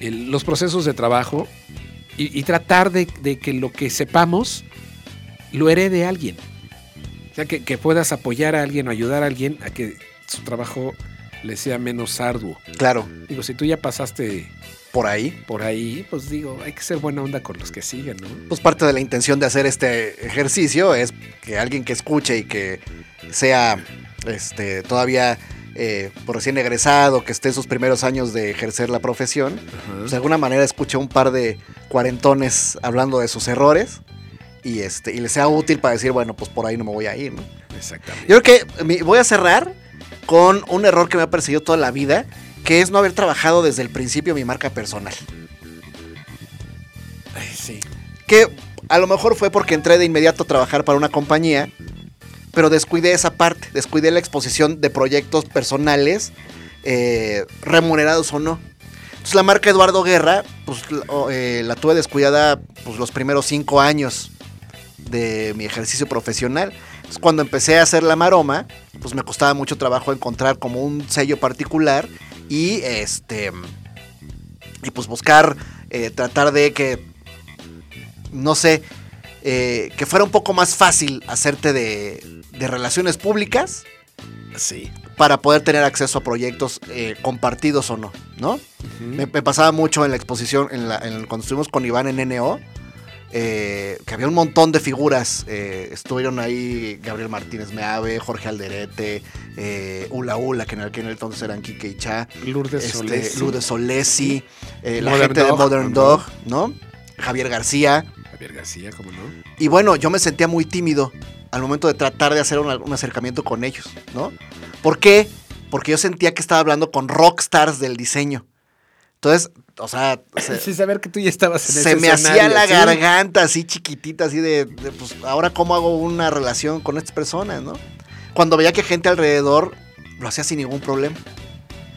el- los procesos de trabajo y, y tratar de, de que lo que sepamos lo herede alguien. O sea, que, que puedas apoyar a alguien o ayudar a alguien a que su trabajo le sea menos arduo. Claro, Digo, si tú ya pasaste por ahí. por ahí, pues digo, hay que ser buena onda con los que siguen, ¿no? Pues parte de la intención de hacer este ejercicio es que alguien que escuche y que sea este, todavía eh, por recién egresado, que esté en sus primeros años de ejercer la profesión, pues de alguna manera escuche un par de cuarentones hablando de sus errores y, este, y le sea útil para decir, bueno, pues por ahí no me voy a ir, ¿no? Exactamente. Yo creo que voy a cerrar con un error que me ha perseguido toda la vida, que es no haber trabajado desde el principio mi marca personal. Ay, sí. Que a lo mejor fue porque entré de inmediato a trabajar para una compañía, pero descuidé esa parte, descuidé la exposición de proyectos personales, eh, remunerados o no. Entonces la marca Eduardo Guerra, pues eh, la tuve descuidada pues, los primeros cinco años de mi ejercicio profesional. Entonces, cuando empecé a hacer la maroma, pues me costaba mucho trabajo encontrar como un sello particular y este y pues buscar eh, tratar de que no sé eh, que fuera un poco más fácil hacerte de, de relaciones públicas Sí. para poder tener acceso a proyectos eh, compartidos o no, ¿no? Me pasaba mucho en la exposición, en la, en- cuando estuvimos con Iván en NO, eh, que había un montón de figuras. eh, estuvieron ahí Gabriel Martínez Meave, Jorge Alderete, eh, Ula Ula, que en aquel entonces eran Kike y Cha, Lourdes este, Solés. Lourdes Solesi, eh, la gente de Modern. Dog, ¿no? Javier García. Javier García, ¿cómo no? Y bueno, yo me sentía muy tímido al momento de tratar de hacer un, un acercamiento con ellos, ¿no? ¿Por qué? Porque yo sentía que estaba hablando con rockstars del diseño. Entonces, o sea, se, Sí, saber que tú ya estabas en se ese me hacía la ¿sí? garganta así chiquitita, así de, de, pues, ahora cómo hago una relación con estas personas, ¿no? Cuando veía que gente alrededor lo hacía sin ningún problema.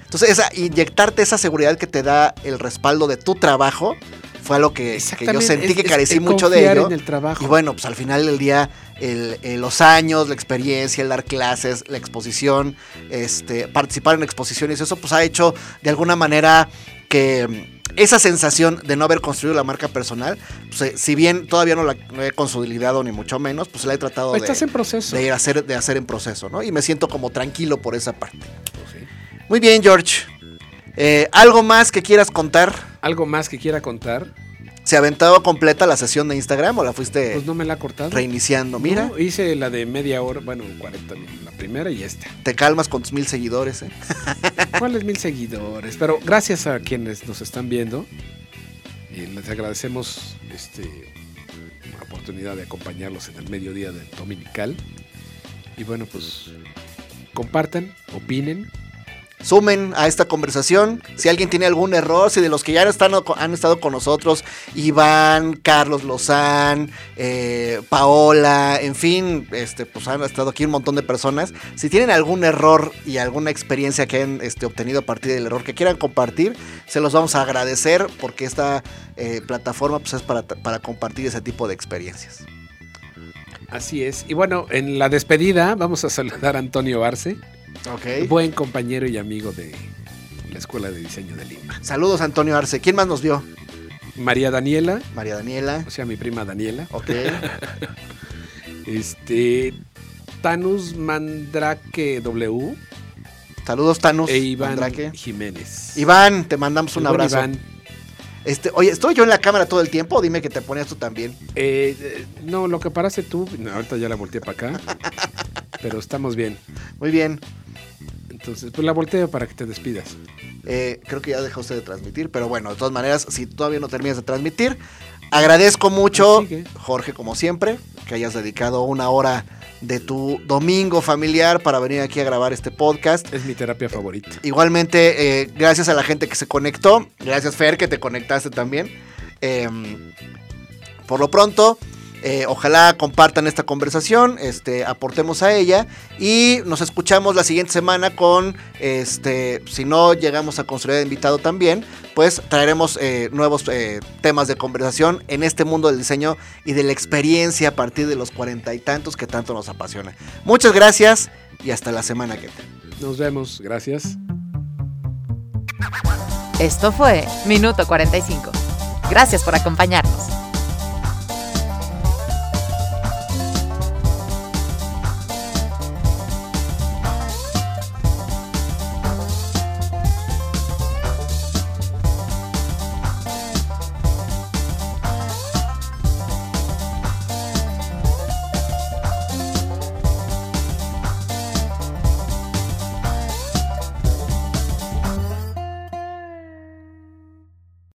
Entonces, esa, inyectarte esa seguridad que te da el respaldo de tu trabajo fue algo que, que yo sentí es- que es carecí mucho de ello. en el trabajo. Y bueno, pues al final del día, el- el- los años, la experiencia, el dar clases, la exposición, este, participar en exposiciones, eso pues ha hecho de alguna manera que mm, esa sensación de no haber construido la marca personal, pues, eh, si bien todavía no la no he consolidado ni mucho menos, pues la he tratado de, Estás en proceso. de ir a hacer, de hacer en proceso, ¿no? Y me siento como tranquilo por esa parte. Pues sí. Muy bien, George. Eh, ¿Algo más que quieras contar? ¿Algo más que quiera contar? ¿Se aventado completa la sesión de Instagram o la fuiste Pues no me la ha cortado. reiniciando? Mira. No, hice la de media hora, bueno, 40 minutos, la primera y esta. Te calmas con tus mil seguidores, ¿eh? ¿Cuáles mil seguidores? Pero gracias a quienes nos están viendo. Y les agradecemos este, la oportunidad de acompañarlos en el mediodía del dominical. Y bueno, pues compartan, opinen. Sumen a esta conversación. Si alguien tiene algún error, si de los que ya están, han estado con nosotros, Iván, Carlos Lozán, eh, Paola, en fin, este, pues han estado aquí un montón de personas. Si tienen algún error y alguna experiencia que han este, obtenido a partir del error que quieran compartir, se los vamos a agradecer porque esta eh, plataforma pues, es para, para compartir ese tipo de experiencias. Así es. Y bueno, en la despedida vamos a saludar a Antonio Arce, Ok. buen compañero y amigo de la Escuela de Diseño de Lima. Saludos, Antonio Arce. ¿Quién más nos vio? María Daniela, María Daniela. o sea, mi prima Daniela. Ok. Este. Tanus Mandrake W Saludos, Tanus. e Iván Mandrake. Jiménez. Iván, te mandamos un abrazo. Iván. Este, oye, ¿estoy yo en la cámara todo el tiempo? Dime que te ponías tú también. Eh, eh, no, lo que paraste tú, no, ahorita ya la volteé para acá, pero estamos bien. Muy bien. Entonces, pues la volteo para que te despidas. Eh, creo que ya dejó usted de transmitir, pero bueno, de todas maneras, si todavía no terminas de transmitir, agradezco mucho, Sigue. Jorge, como siempre, que hayas dedicado una hora de tu domingo familiar para venir aquí a grabar este podcast. Es mi terapia favorita. Igualmente, eh, gracias a la gente que se conectó. Gracias, Fer, que te conectaste también. Eh, por lo pronto, Eh, ojalá compartan esta conversación, este, aportemos a ella y nos escuchamos la siguiente semana con, este, si no llegamos a construir de invitado también, pues traeremos eh, nuevos eh, temas de conversación en este mundo del diseño y de la experiencia a partir de los cuarenta y tantos que tanto nos apasiona. Muchas gracias y hasta la semana que viene. Nos vemos, gracias. Esto fue Minuto 45. Gracias por acompañarnos.